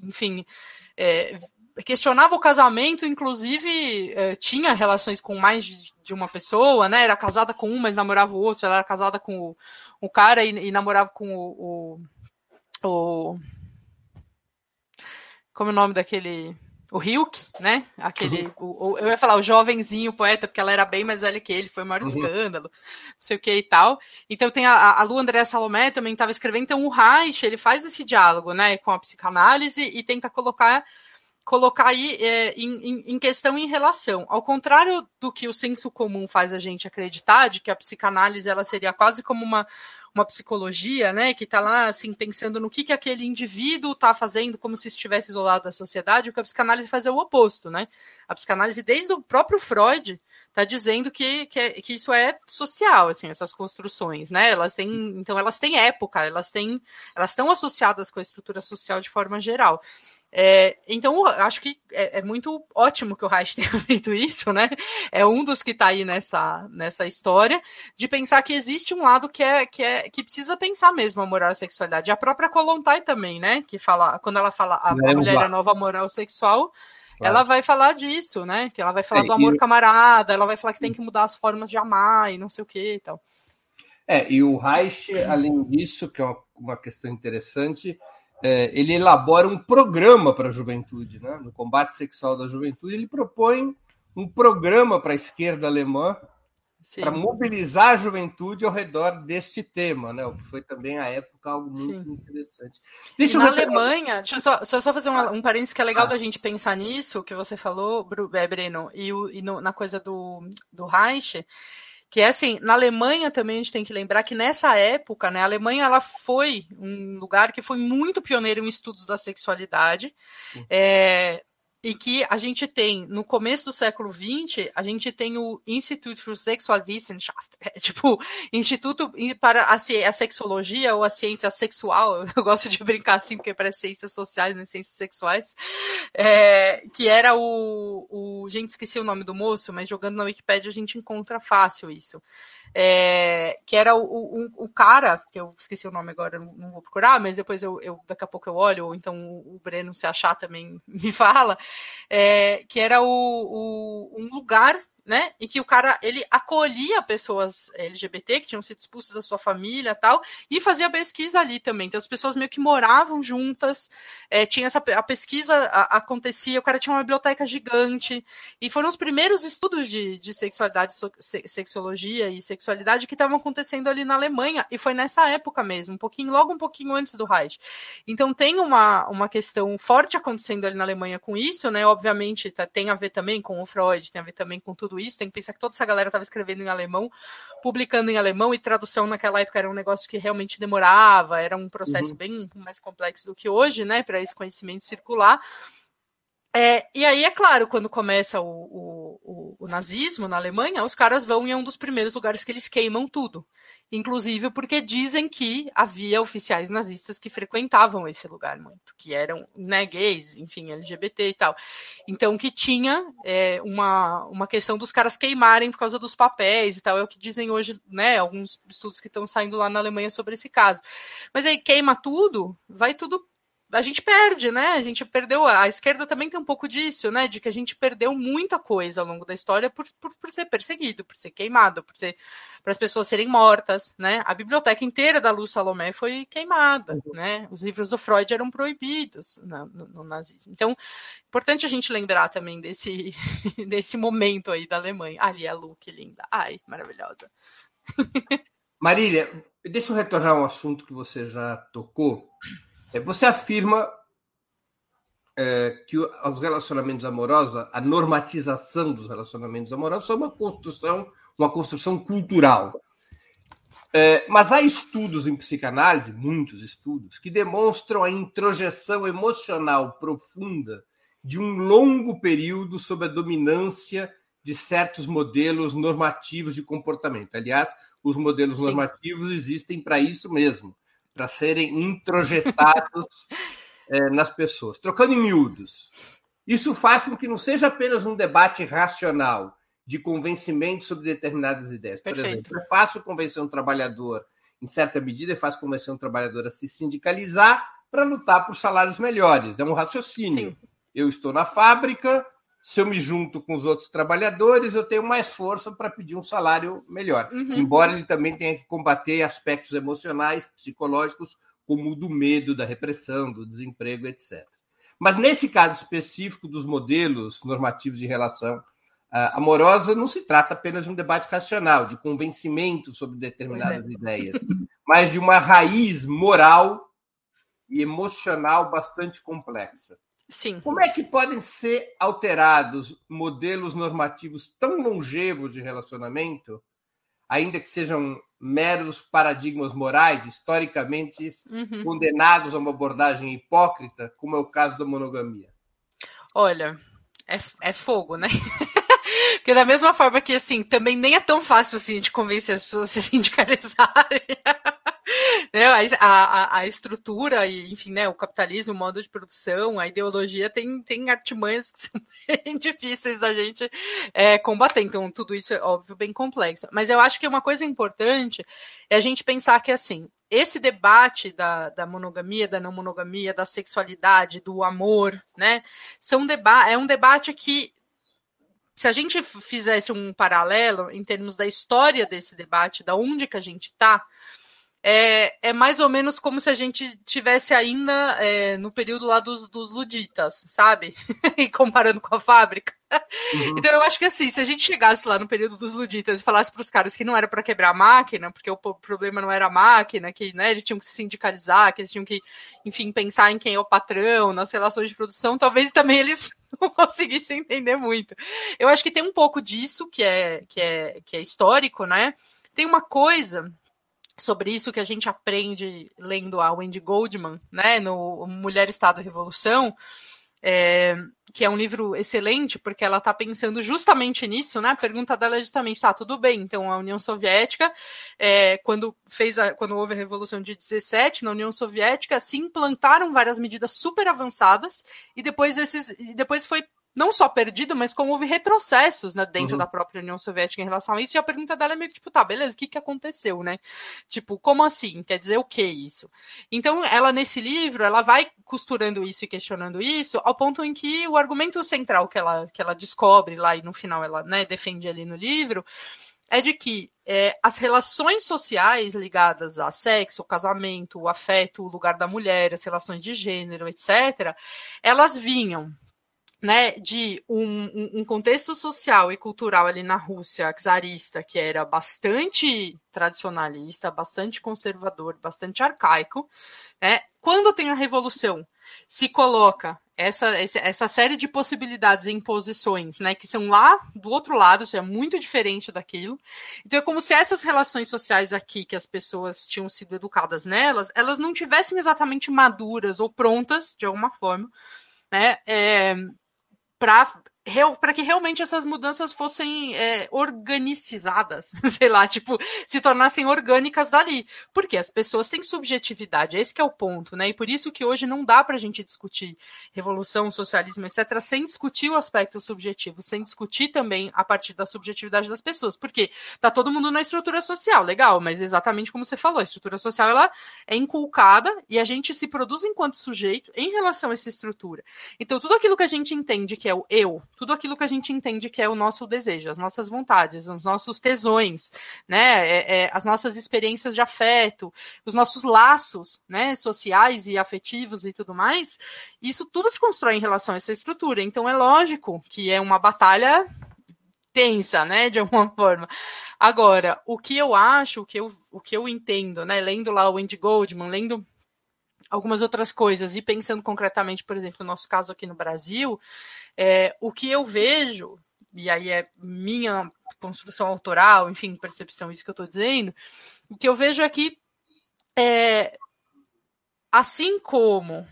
enfim, é, questionava o casamento, inclusive é, tinha relações com mais de, de, uma pessoa, né? Era casada com um, mas namorava o outro. Ela era casada com o, o cara e, e, namorava com o, o, o, Como é o nome daquele. O Hilk, né? Aquele. Uhum. O, eu ia falar o jovenzinho poeta, porque ela era bem mais velha que ele, foi o maior uhum. escândalo, não sei o que e tal. Então tem a, a Lu André Salomé também estava escrevendo. Então o Reich, ele faz esse diálogo, né, com a psicanálise e tenta colocar colocar aí é, em, em, questão em relação. Ao contrário do que o senso comum faz a gente acreditar, de que a psicanálise ela seria quase como uma, uma psicologia, né, que está lá assim pensando no que, que aquele indivíduo está fazendo como se estivesse isolado da sociedade, o que a psicanálise faz é o oposto, né? A psicanálise, desde o próprio Freud, está dizendo que, que, é, que, isso é social, assim, essas construções, né? Elas têm, então elas têm época, elas têm, elas estão associadas com a estrutura social de forma geral. É, então, acho que é, é, muito ótimo que o Reich tenha feito isso, né? É um dos que está aí nessa, nessa história, de pensar que existe um lado que é, que é que precisa pensar mesmo a moral e a sexualidade. A própria Kolontai também, né? Que fala, quando ela fala a, a mulher é a nova moral sexual, Claro. ela vai falar disso, né? Que ela vai falar é, do amor e... camarada, ela vai falar que tem que mudar as formas de amar e não sei o que e tal. É, e o Reich, além disso, que é uma, uma questão interessante, é, ele elabora um programa para a juventude, né? no combate sexual da juventude, ele propõe um programa para a esquerda alemã para mobilizar a juventude ao redor deste tema, né? O que foi também à época algo muito Sim. interessante. Deixa na Alemanha, deixa eu só, só, só fazer um, um parênteses que é legal ah. da gente pensar nisso, que você falou, é, Breno, e, o, e no, na coisa do, do Reich, que é assim, na Alemanha também a gente tem que lembrar que nessa época, né, a Alemanha ela foi um lugar que foi muito pioneiro em estudos da sexualidade. Uhum. É, e que a gente tem, no começo do século XX, a gente tem o Instituto für Sexualwissenschaft, é, tipo, Instituto para a, a, Sexologia ou a Ciência Sexual, eu gosto de brincar assim, porque parece ciências sociais, né, ciências sexuais, é, que era o, o, gente, esqueci o nome do moço, mas jogando na Wikipedia a gente encontra fácil isso é, que era o, o, o, cara, que eu esqueci o nome agora, não, não vou procurar, mas depois eu, eu, daqui a pouco eu olho, ou então o Breno, se achar, também me fala, é, que era o, um lugar né? E que o cara ele acolhia pessoas LGBT que tinham sido expulsas da sua família tal, e fazia pesquisa ali também. Então as pessoas meio que moravam juntas, é, tinha essa a pesquisa a, acontecia, o cara tinha uma biblioteca gigante, e foram os primeiros estudos de, de sexualidade, so, sexologia e sexualidade que estavam acontecendo ali na Alemanha, e foi nessa época mesmo, um pouquinho, logo um pouquinho antes do Reich. Então tem uma, uma questão forte acontecendo ali na Alemanha com isso, né? Obviamente tá, tem a ver também com o Freud, tem a ver também com tudo tudo isso. Tem que pensar que toda essa galera estava escrevendo em alemão, publicando em alemão, e tradução naquela época era um negócio que realmente demorava, era um processo uhum. bem mais complexo do que hoje, né, para esse conhecimento circular. É, e aí, é claro, quando começa o, o, o, o, nazismo na Alemanha, os caras vão em um dos primeiros lugares que eles queimam tudo. Inclusive porque dizem que havia oficiais nazistas que frequentavam esse lugar muito, que eram né, gays, enfim, LGBT e tal. Então, que tinha é, uma, uma questão dos caras queimarem por causa dos papéis e tal. É o que dizem hoje, né? Alguns estudos que estão saindo lá na Alemanha sobre esse caso. Mas aí queima tudo, vai tudo a gente perde, né? A gente perdeu. A esquerda também tem um pouco disso, né? De que a gente perdeu muita coisa ao longo da história por, por, por ser perseguido, por ser queimado, por ser para as pessoas serem mortas, né? A biblioteca inteira da Luz Salomé foi queimada, uhum. né? Os livros do Freud eram proibidos no, no, no, nazismo. Então, importante a gente lembrar também desse desse momento aí da Alemanha. Ali a Lu, que linda. Ai, maravilhosa. Marília, deixa eu retornar a um assunto que você já tocou você afirma é, que os relacionamentos amorosos, a normatização dos relacionamentos amorosos, são uma construção, uma construção cultural. É, mas há estudos em psicanálise, muitos estudos, que demonstram a introjeção emocional profunda de um longo período sob a dominância de certos modelos normativos de comportamento. Aliás, os modelos Sim. normativos existem para isso mesmo para serem introjetados é, nas pessoas. Trocando em miúdos. Isso faz com que não seja apenas um debate racional de convencimento sobre determinadas ideias. Por Perfeito. exemplo, é fácil convencer um trabalhador, em certa medida, é fácil convencer um trabalhador a se sindicalizar para lutar por salários melhores. É um raciocínio. Sim. Eu estou na fábrica, se eu me junto com os outros trabalhadores, eu tenho mais força para pedir um salário melhor. Uhum. Embora ele também tenha que combater aspectos emocionais, psicológicos, como o do medo, da repressão, do desemprego, etc. Mas nesse caso específico dos modelos normativos de relação uh, amorosa, não se trata apenas de um debate racional, de convencimento sobre determinadas é. ideias, mas de uma raiz moral e emocional bastante complexa. Sim. Como é que podem ser alterados modelos normativos tão longevos de relacionamento ainda que sejam meros paradigmas morais, historicamente uhum. condenados a uma abordagem hipócrita, como é o caso da monogamia? Olha, é, é fogo, né? Porque da mesma forma que, assim, também nem é tão fácil, assim, de convencer as pessoas a se sindicalizarem. né? a, a, a, estrutura e, enfim, né, o capitalismo, o modo de produção, a ideologia tem, tem artimanhas que são bem difíceis da gente é, combater. Então, tudo isso é, óbvio, bem complexo. Mas eu acho que uma coisa importante é a gente pensar que, assim, esse debate da, da monogamia, da não monogamia, da sexualidade, do amor, né, são deba é um debate que se a gente fizesse um paralelo em termos da história desse debate, da onde que a gente está, é, é mais ou menos como se a gente tivesse ainda é, no período lá dos, dos luditas, sabe? e comparando com a fábrica. Uhum. Então eu acho que assim, se a gente chegasse lá no período dos luditas e falasse para os caras que não era para quebrar a máquina, porque o problema não era a máquina, que né, eles tinham que se sindicalizar, que eles tinham que, enfim, pensar em quem é o patrão, nas relações de produção, talvez também eles não conseguissem entender muito. Eu acho que tem um pouco disso que é, que é, que é histórico, né? Tem uma coisa sobre isso que a gente aprende lendo a Wendy Goldman, né, no Mulher, Estado e Revolução, é, que é um livro excelente, porque ela está pensando justamente nisso, né? A pergunta dela é justamente, tá, tudo bem, então a União Soviética, é, quando fez a, quando houve a Revolução de 17, na União Soviética, se implantaram várias medidas super avançadas, e depois esses. E depois foi não só perdido, mas como houve retrocessos né, dentro uhum. da própria União Soviética em relação a isso. E a pergunta dela é meio que tipo, tá, beleza, o que, que aconteceu, né? Tipo, como assim? Quer dizer o que isso? Então, ela nesse livro, ela vai costurando isso e questionando isso, ao ponto em que o argumento central que ela, que ela descobre lá e no final ela né, defende ali no livro é de que é, as relações sociais ligadas a sexo, o casamento, o afeto, o lugar da mulher, as relações de gênero, etc., elas vinham né, de um, um, contexto social e cultural ali na Rússia czarista, que era bastante tradicionalista, bastante conservador, bastante arcaico, né, quando tem a revolução, se coloca essa, essa série de possibilidades e imposições, né, que são lá do outro lado, isso é muito diferente daquilo. Então é como se essas relações sociais aqui, que as pessoas tinham sido educadas nelas, elas não tivessem exatamente maduras ou prontas, de alguma forma, né, é, para que realmente essas mudanças fossem é, organizadas, sei lá, tipo, se tornassem orgânicas dali. Porque as pessoas têm subjetividade, esse é o ponto, né? E por isso que hoje não dá para a gente discutir revolução, socialismo, etc., sem discutir o aspecto subjetivo, sem discutir também a partir da subjetividade das pessoas. Porque tá todo mundo na estrutura social, legal, mas exatamente como você falou, a estrutura social ela é inculcada e a gente se produz enquanto sujeito em relação a essa estrutura. Então, tudo aquilo que a gente entende que é o eu, tudo aquilo que a gente entende que é o nosso desejo, as nossas vontades, os nossos tesões, né, é, é, as nossas experiências de afeto, os nossos laços, né, sociais e afetivos e tudo mais, isso tudo se constrói em relação a essa estrutura. Então é lógico que é uma batalha tensa, né, de alguma forma. Agora, o que eu acho, o que eu, o que eu entendo, né, lendo lá o Andy Goldman, lendo algumas outras coisas. E pensando concretamente, por exemplo, no nosso caso aqui no Brasil, é, o que eu vejo, e aí é minha construção autoral, enfim, percepção, isso que eu estou dizendo, o que eu vejo aqui é, é assim como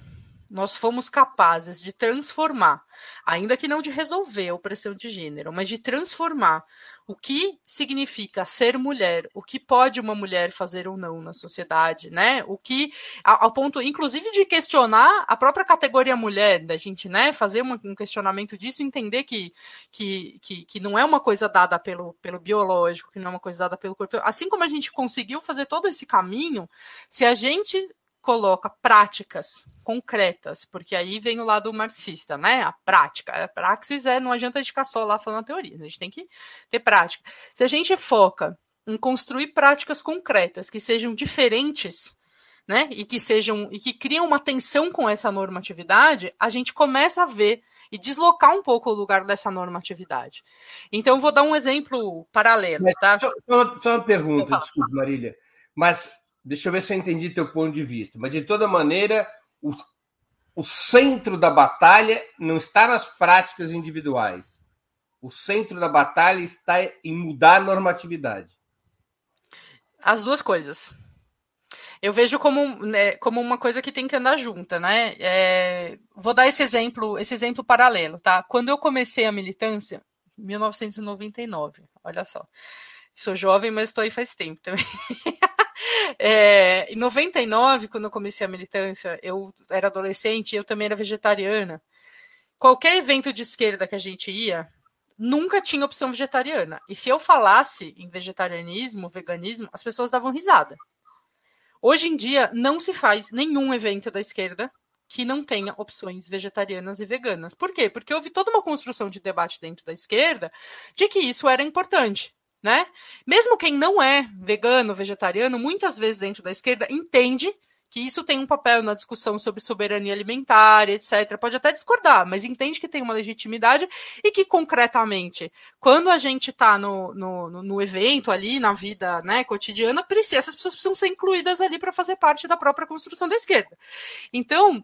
nós fomos capazes de transformar, ainda que não de resolver a opressão de gênero, mas de transformar o que significa ser mulher, o que pode uma mulher fazer ou não na sociedade, né? O que, ao ponto, inclusive, de questionar a própria categoria mulher, da gente, né, fazer um questionamento disso, entender que, que, que, que não é uma coisa dada pelo, pelo biológico, que não é uma coisa dada pelo corpo. Assim como a gente conseguiu fazer todo esse caminho, se a gente coloca práticas concretas, porque aí vem o lado marxista, né? A prática. A praxis é, não adianta a gente ficar só lá falando a teoria, a gente tem que ter prática. Se a gente foca em construir práticas concretas que sejam diferentes, né? E que sejam e que criam uma tensão com essa normatividade, a gente começa a ver e deslocar um pouco o lugar dessa normatividade. Então, vou dar um exemplo paralelo, tá? Só, só uma pergunta, desculpe, Marília. Mas Deixa eu ver se eu entendi teu ponto de vista. Mas, de toda maneira, o, o centro da batalha não está nas práticas individuais. O centro da batalha está em mudar a normatividade. As duas coisas. Eu vejo como, né, como uma coisa que tem que andar junta, né? É, vou dar esse exemplo, esse exemplo paralelo, tá? Quando eu comecei a militância, 1999, olha só. Sou jovem, mas estou aí faz tempo também. é, em 99, quando eu comecei a militância, eu era adolescente e eu também era vegetariana. Qualquer evento de esquerda que a gente ia, nunca tinha opção vegetariana. E se eu falasse em vegetarianismo, veganismo, as pessoas davam risada. Hoje em dia, não se faz nenhum evento da esquerda que não tenha opções vegetarianas e veganas. Por quê? Porque houve toda uma construção de debate dentro da esquerda de que isso era importante. Né? Mesmo quem não é vegano, vegetariano, muitas vezes dentro da esquerda entende que isso tem um papel na discussão sobre soberania alimentar, etc. Pode até discordar, mas entende que tem uma legitimidade e que, concretamente, quando a gente está no, no, no, evento ali, na vida né, cotidiana, precisa, essas pessoas precisam ser incluídas ali para fazer parte da própria construção da esquerda. Então,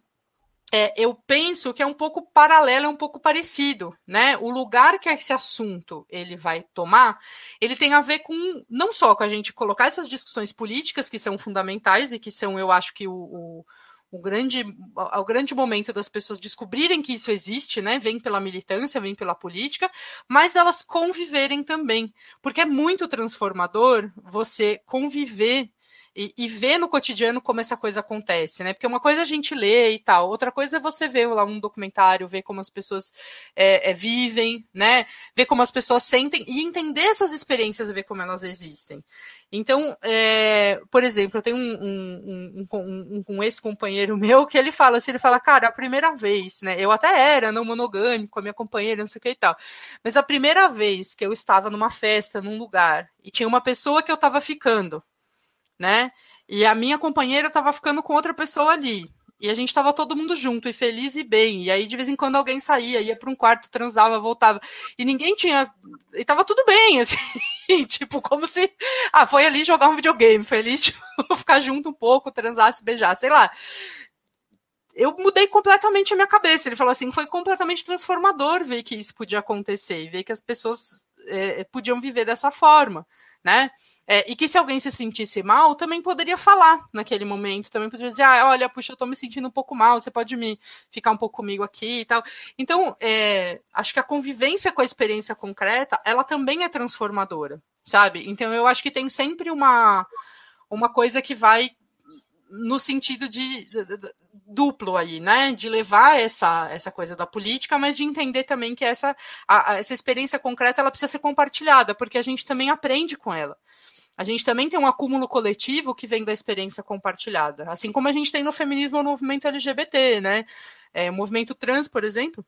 é, eu penso que é um pouco paralelo, é um pouco parecido, né? O lugar que esse assunto ele vai tomar, ele tem a ver com não só com a gente colocar essas discussões políticas que são fundamentais e que são, eu acho que o, o, o grande, o grande momento das pessoas descobrirem que isso existe, né? Vem pela militância, vem pela política, mas delas conviverem também, porque é muito transformador você conviver e, e ver no cotidiano como essa coisa acontece, né? Porque uma coisa é a gente lê e tal, outra coisa é você ver lá um documentário, ver como as pessoas é, é, vivem, né? Ver como as pessoas sentem e entender essas experiências, ver como elas existem. Então, é, por exemplo, eu tenho um, um, um, um, ex-companheiro meu que ele fala assim, ele fala, cara, a primeira vez, né? Eu até era não monogâmico a minha companheira, não sei o que e tal. Mas a primeira vez que eu estava numa festa, num lugar, e tinha uma pessoa que eu estava ficando, né? E a minha companheira estava ficando com outra pessoa ali. E a gente estava todo mundo junto e feliz e bem. E aí, de vez em quando, alguém saía, ia para um quarto, transava, voltava. E ninguém tinha. E tava tudo bem, assim. tipo, como se. Ah, foi ali jogar um videogame, foi ali, tipo, ficar junto um pouco, transar, se beijar, sei lá. Eu mudei completamente a minha cabeça. Ele falou assim: foi completamente transformador ver que isso podia acontecer e ver que as pessoas é, podiam viver dessa forma, né? É, e que se alguém se sentisse mal, também poderia falar naquele momento, também poderia dizer, ah, olha, puxa, eu tô me sentindo um pouco mal, você pode me ficar um pouco comigo aqui e tal. Então, é, acho que a convivência com a experiência concreta, ela também é transformadora, sabe? Então, eu acho que tem sempre uma, uma coisa que vai no sentido de, de, de, duplo aí, né? De levar essa, essa coisa da política, mas de entender também que essa, a, a, essa experiência concreta ela precisa ser compartilhada, porque a gente também aprende com ela. A gente também tem um acúmulo coletivo que vem da experiência compartilhada, assim como a gente tem no feminismo no movimento LGBT, né? É, o movimento trans, por exemplo,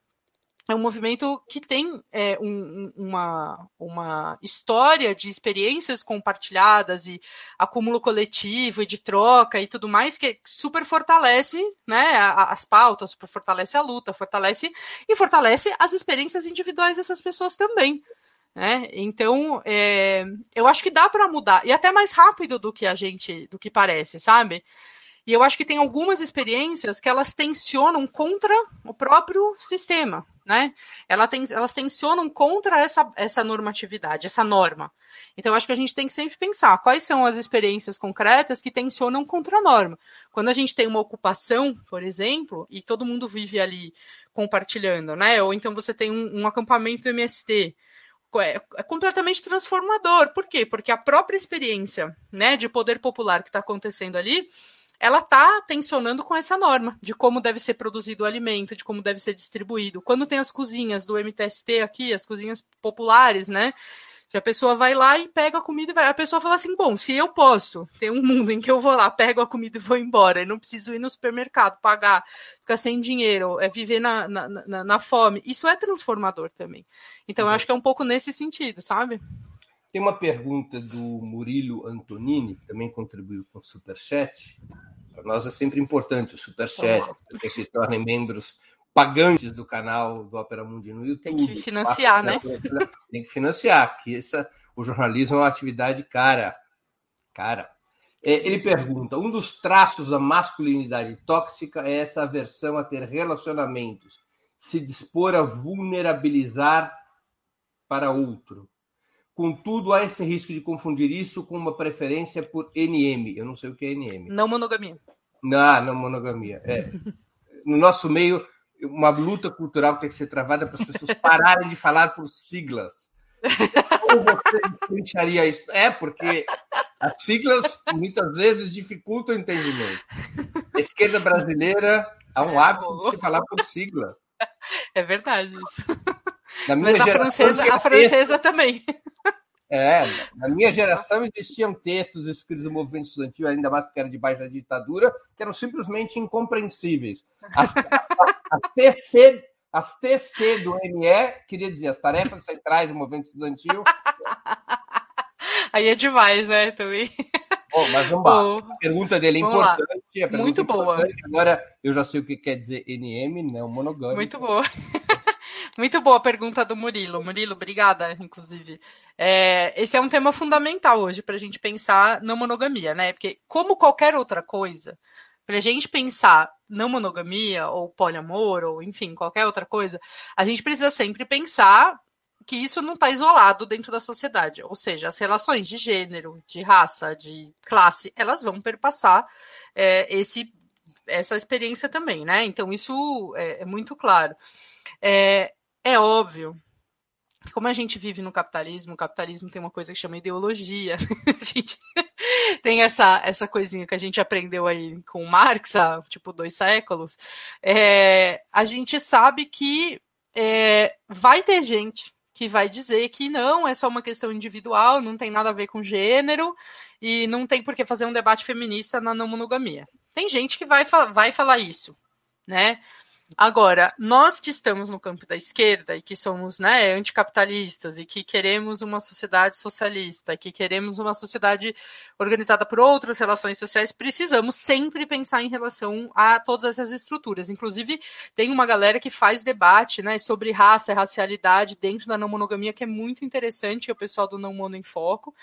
é um movimento que tem é, um, uma, uma história de experiências compartilhadas e acúmulo coletivo e de troca e tudo mais que super fortalece né, as pautas, fortalece a luta, fortalece e fortalece as experiências individuais dessas pessoas também. Né? Então, é, eu acho que dá para mudar, e até mais rápido do que a gente, do que parece, sabe? E eu acho que tem algumas experiências que elas tensionam contra o próprio sistema, né? Elas, tem, elas tensionam contra essa, essa normatividade, essa norma. Então, acho que a gente tem que sempre pensar quais são as experiências concretas que tensionam contra a norma. Quando a gente tem uma ocupação, por exemplo, e todo mundo vive ali compartilhando, né? Ou então você tem um, um acampamento MST, é, completamente transformador. Por quê? Porque a própria experiência né, de poder popular que está acontecendo ali, ela está tensionando com essa norma de como deve ser produzido o alimento, de como deve ser distribuído. Quando tem as cozinhas do MTST aqui, as cozinhas populares, né? Que a pessoa vai lá e pega a comida e vai. A pessoa fala assim: bom, se eu posso ter um mundo em que eu vou lá, pego a comida e vou embora, e não preciso ir no supermercado, pagar, ficar sem dinheiro, é viver na, na, na, na fome, isso é transformador também. Então, uhum. eu acho que é um pouco nesse sentido, sabe? Tem uma pergunta do Murilo Antonini, que também contribuiu com o Superchat. Para nós é sempre importante o Superchat, que se tornem membros pagantes do canal do Opera Mundi no YouTube. Tem que financiar, né? Tem que financiar, que essa, o jornalismo é uma atividade cara. Cara. É, ele pergunta: um dos traços da masculinidade tóxica é essa aversão a ter relacionamentos, se dispor a vulnerabilizar para outro. Contudo, há esse risco de confundir isso com uma preferência por NM. Eu não sei o que é NM. Não monogamia. Não, não monogamia. É. No nosso meio, uma luta cultural tem que ser travada para as pessoas pararem de falar por siglas. Como você diferenciaria isso? É, porque as siglas muitas vezes dificultam o entendimento. A esquerda brasileira há um hábito de se falar por sigla. É verdade isso. Mas a francesa, a francesa também. É, na minha geração existiam textos escritos no movimento estudantil, ainda mais porque era debaixo da ditadura, que eram simplesmente incompreensíveis. As, as, as, TC, as TC do ME, queria dizer, as tarefas centrais do movimento estudantil. Aí é demais, né, também. Bom, mas vamos lá. A pergunta dele é importante. Muito boa. Agora eu já sei o que quer dizer NM, não monogâmico. Muito boa. Muito boa a pergunta do Murilo. Murilo, obrigada, inclusive. É, esse é um tema fundamental hoje para a gente pensar na monogamia, né? Porque, como qualquer outra coisa, para a gente pensar não monogamia, ou poliamor, ou enfim, qualquer outra coisa, a gente precisa sempre pensar que isso não está isolado dentro da sociedade. Ou seja, as relações de gênero, de raça, de classe, elas vão perpassar é, esse, essa experiência também, né? Então, isso é, é muito claro. É, é óbvio como a gente vive no capitalismo, o capitalismo tem uma coisa que chama ideologia. a gente tem essa, essa coisinha que a gente aprendeu aí com Marx há tipo dois séculos. É, a gente sabe que é, vai ter gente que vai dizer que não, é só uma questão individual, não tem nada a ver com gênero e não tem por que fazer um debate feminista na não monogamia. Tem gente que vai, vai falar isso, né? Agora, nós que estamos no campo da esquerda e que somos né, anticapitalistas e que queremos uma sociedade socialista, que queremos uma sociedade organizada por outras relações sociais, precisamos sempre pensar em relação a todas essas estruturas. Inclusive, tem uma galera que faz debate né, sobre raça e racialidade dentro da não monogamia, que é muito interessante, é o pessoal do Não Mono em Foco.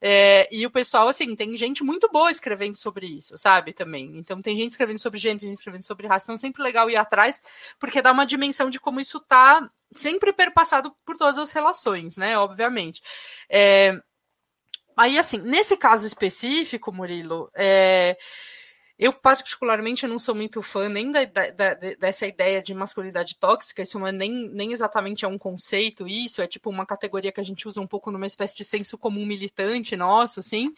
É, e o pessoal, assim, tem gente muito boa escrevendo sobre isso, sabe? Também. Então, tem gente escrevendo sobre gênero, tem gente escrevendo sobre raça. Então, é sempre legal ir atrás porque dá uma dimensão de como isso está sempre perpassado por todas as relações, né? Obviamente. É... Aí, assim, nesse caso específico, Murilo, é... Eu, particularmente, não sou muito fã nem da, da, dessa ideia de masculinidade tóxica, isso não é nem, nem exatamente é um conceito, isso é tipo uma categoria que a gente usa um pouco numa espécie de senso comum militante nosso, assim.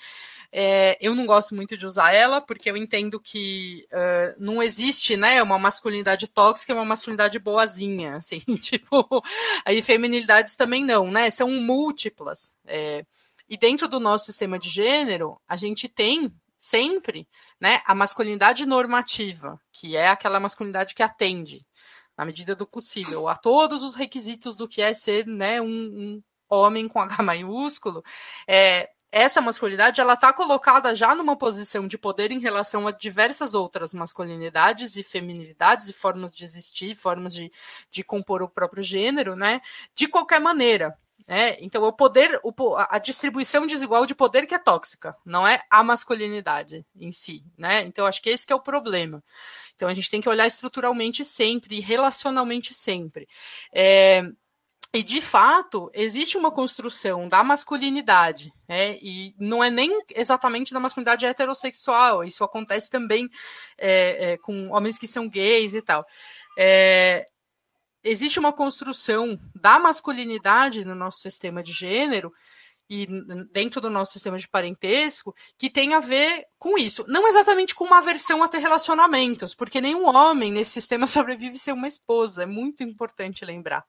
É, eu não gosto muito de usar ela, porque eu entendo que uh, não existe, né, uma masculinidade tóxica e uma masculinidade boazinha, assim, tipo, aí feminilidades também não, né, são múltiplas. É, e dentro do nosso sistema de gênero, a gente tem sempre, né, a masculinidade normativa, que é aquela masculinidade que atende, na medida do possível, a todos os requisitos do que é ser, né, um, um homem com H maiúsculo, é, essa masculinidade ela está colocada já numa posição de poder em relação a diversas outras masculinidades e feminilidades e formas de existir, formas de, de compor o próprio gênero, né? De qualquer maneira, né? Então, o poder, o, a distribuição desigual de poder que é tóxica, não é a masculinidade em si. Né? Então, acho que esse que é o problema. Então, a gente tem que olhar estruturalmente sempre, relacionalmente sempre. É, e, de fato, existe uma construção da masculinidade, né? e não é nem exatamente da masculinidade heterossexual, isso acontece também é, é, com homens que são gays e tal. É, existe uma construção da masculinidade no nosso sistema de gênero e dentro do nosso sistema de parentesco que tem a ver com isso. Não exatamente com uma aversão a ter relacionamentos, porque nenhum homem nesse sistema sobrevive sem uma esposa. É muito importante lembrar.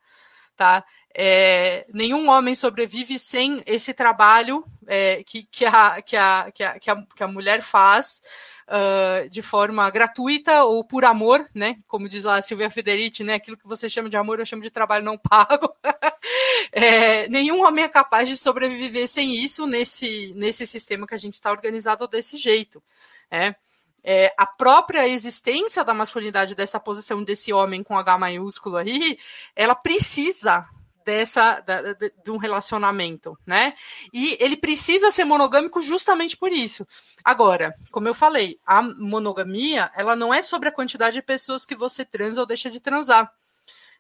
Tá? É, nenhum homem sobrevive sem esse trabalho é, que, que, a, que, a, que, a, que a mulher faz uh, de forma gratuita ou por amor, né? Como diz lá a Silvia Federici, né? Aquilo que você chama de amor, eu chamo de trabalho não pago. é, nenhum homem é capaz de sobreviver sem isso nesse, nesse sistema que a gente está organizado desse jeito. É. É, a própria existência da masculinidade dessa posição desse homem com H maiúsculo aí, ela precisa dessa da, de, de, um relacionamento, né? E ele precisa ser monogâmico justamente por isso. Agora, como eu falei, a monogamia ela não é sobre a quantidade de pessoas que você transa ou deixa de transar.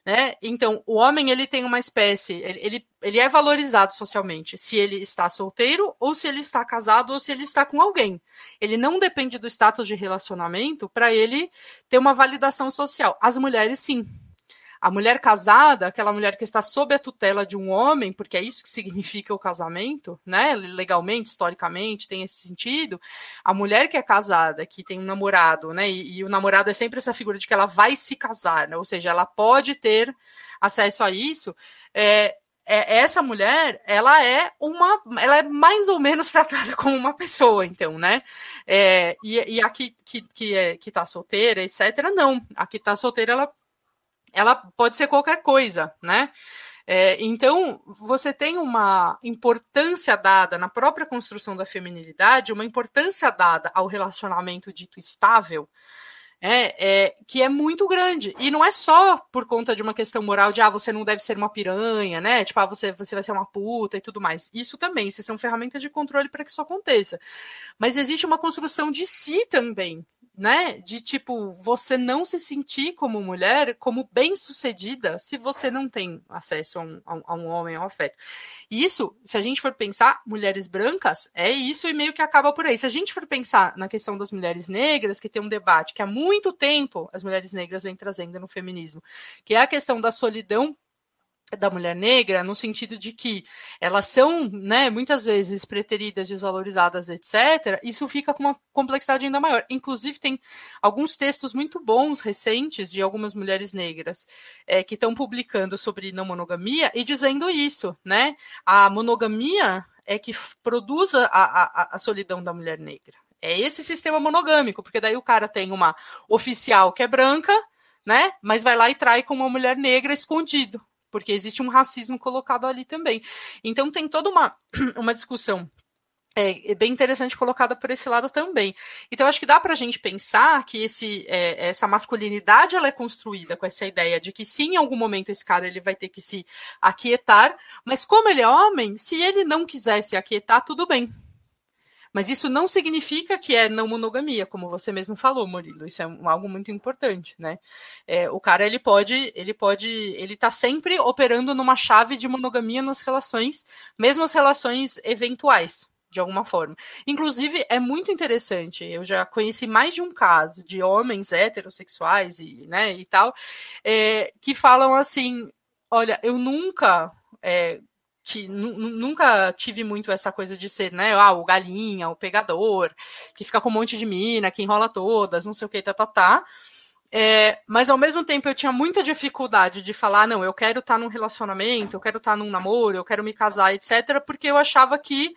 Né? Então, o homem ele tem uma espécie, ele, ele, ele é valorizado socialmente, se ele está solteiro, ou se ele está casado, ou se ele está com alguém. Ele não depende do status de relacionamento para ele ter uma validação social. As mulheres, sim. A mulher casada, aquela mulher que está sob a tutela de um homem, porque é isso que significa o casamento, né? Legalmente, historicamente, tem esse sentido. A mulher que é casada, que tem um namorado, né? E, e o namorado é sempre essa figura de que ela vai se casar, né? Ou seja, ela pode ter acesso a isso. É, é, essa mulher, ela é uma, ela é mais ou menos tratada como uma pessoa, então, né? É, e, e a que, que, é, que tá solteira, etc., não. A que tá solteira, ela ela pode ser qualquer coisa, né? É, então, você tem uma importância dada na própria construção da feminilidade, uma importância dada ao relacionamento dito estável, é, é, que é muito grande. E não é só por conta de uma questão moral de, ah, você não deve ser uma piranha, né? Tipo, ah, você, você vai ser uma puta e tudo mais. Isso também, isso são ferramentas de controle para que isso aconteça. Mas existe uma construção de si também, né? De tipo, você não se sentir como mulher, como bem-sucedida, se você não tem acesso a um, a um homem, ao afeto. Isso, se a gente for pensar, mulheres brancas, é isso e meio que acaba por aí. Se a gente for pensar na questão das mulheres negras, que tem um debate que há muito tempo as mulheres negras vêm trazendo no feminismo, que é a questão da solidão da mulher negra, no sentido de que elas são, né, muitas vezes preteridas, desvalorizadas, etc., isso fica com uma complexidade ainda maior. Inclusive, tem alguns textos muito bons, recentes, de algumas mulheres negras, é, que estão publicando sobre não monogamia e dizendo isso, né? A monogamia é que produz a, a, a solidão da mulher negra. É esse sistema monogâmico, porque daí o cara tem uma oficial que é branca, né? Mas vai lá e trai com uma mulher negra escondido porque existe um racismo colocado ali também. Então tem toda uma, uma discussão é, é, bem interessante colocada por esse lado também. Então, acho que dá para a gente pensar que esse, é, essa masculinidade ela é construída com essa ideia de que sim, em algum momento esse cara ele vai ter que se aquietar, mas como ele é homem, se ele não quiser se aquietar, tudo bem. Mas isso não significa que é não monogamia, como você mesmo falou, Murilo. Isso é algo muito importante, né? É, o cara ele pode, ele pode, ele está sempre operando numa chave de monogamia nas relações, mesmo as relações eventuais, de alguma forma. Inclusive, é muito interessante. Eu já conheci mais de um caso de homens heterossexuais e, né, e tal, é, que falam assim: olha, eu nunca é, nunca tive muito essa coisa de ser, né, ah, o galinha, o pegador, que fica com um monte de mina, que enrola todas, não sei o que, tá, tá, tá. É, mas ao mesmo tempo eu tinha muita dificuldade de falar, não, eu quero estar tá num relacionamento, eu quero estar tá num namoro, eu quero me casar, etc., porque eu achava que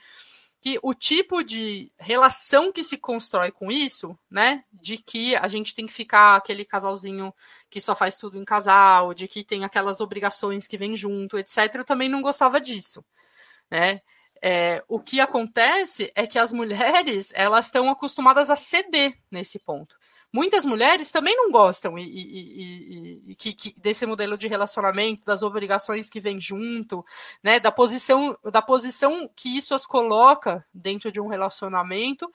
que o tipo de relação que se constrói com isso, né, de que a gente tem que ficar aquele casalzinho que só faz tudo em casal, de que tem aquelas obrigações que vêm junto, etc., eu também não gostava disso, né. É, o que acontece é que as mulheres elas estão acostumadas a ceder nesse ponto muitas mulheres também não gostam e, e, e, que, que, desse modelo de relacionamento, das obrigações que vem junto, né, da posição, da posição que isso as coloca dentro de um relacionamento,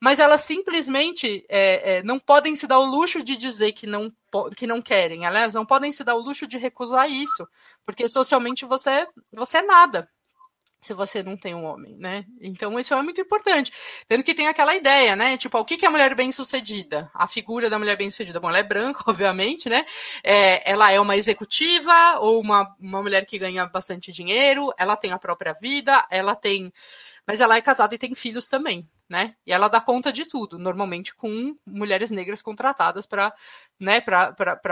mas elas simplesmente é, é, não podem se dar o luxo de dizer que não, que não querem, elas não podem se dar o luxo de recusar isso, porque socialmente você, você é nada, se você não tem um homem, né? Então isso é muito importante. Tendo que tem aquela ideia, né? Tipo, o que é a mulher bem-sucedida? A figura da mulher bem-sucedida. Bom, ela é branca, obviamente, né? É, ela é uma executiva ou uma, uma mulher que ganha bastante dinheiro, ela tem a própria vida, ela tem. Mas ela é casada e tem filhos também, né? E ela dá conta de tudo, normalmente com mulheres negras contratadas para né,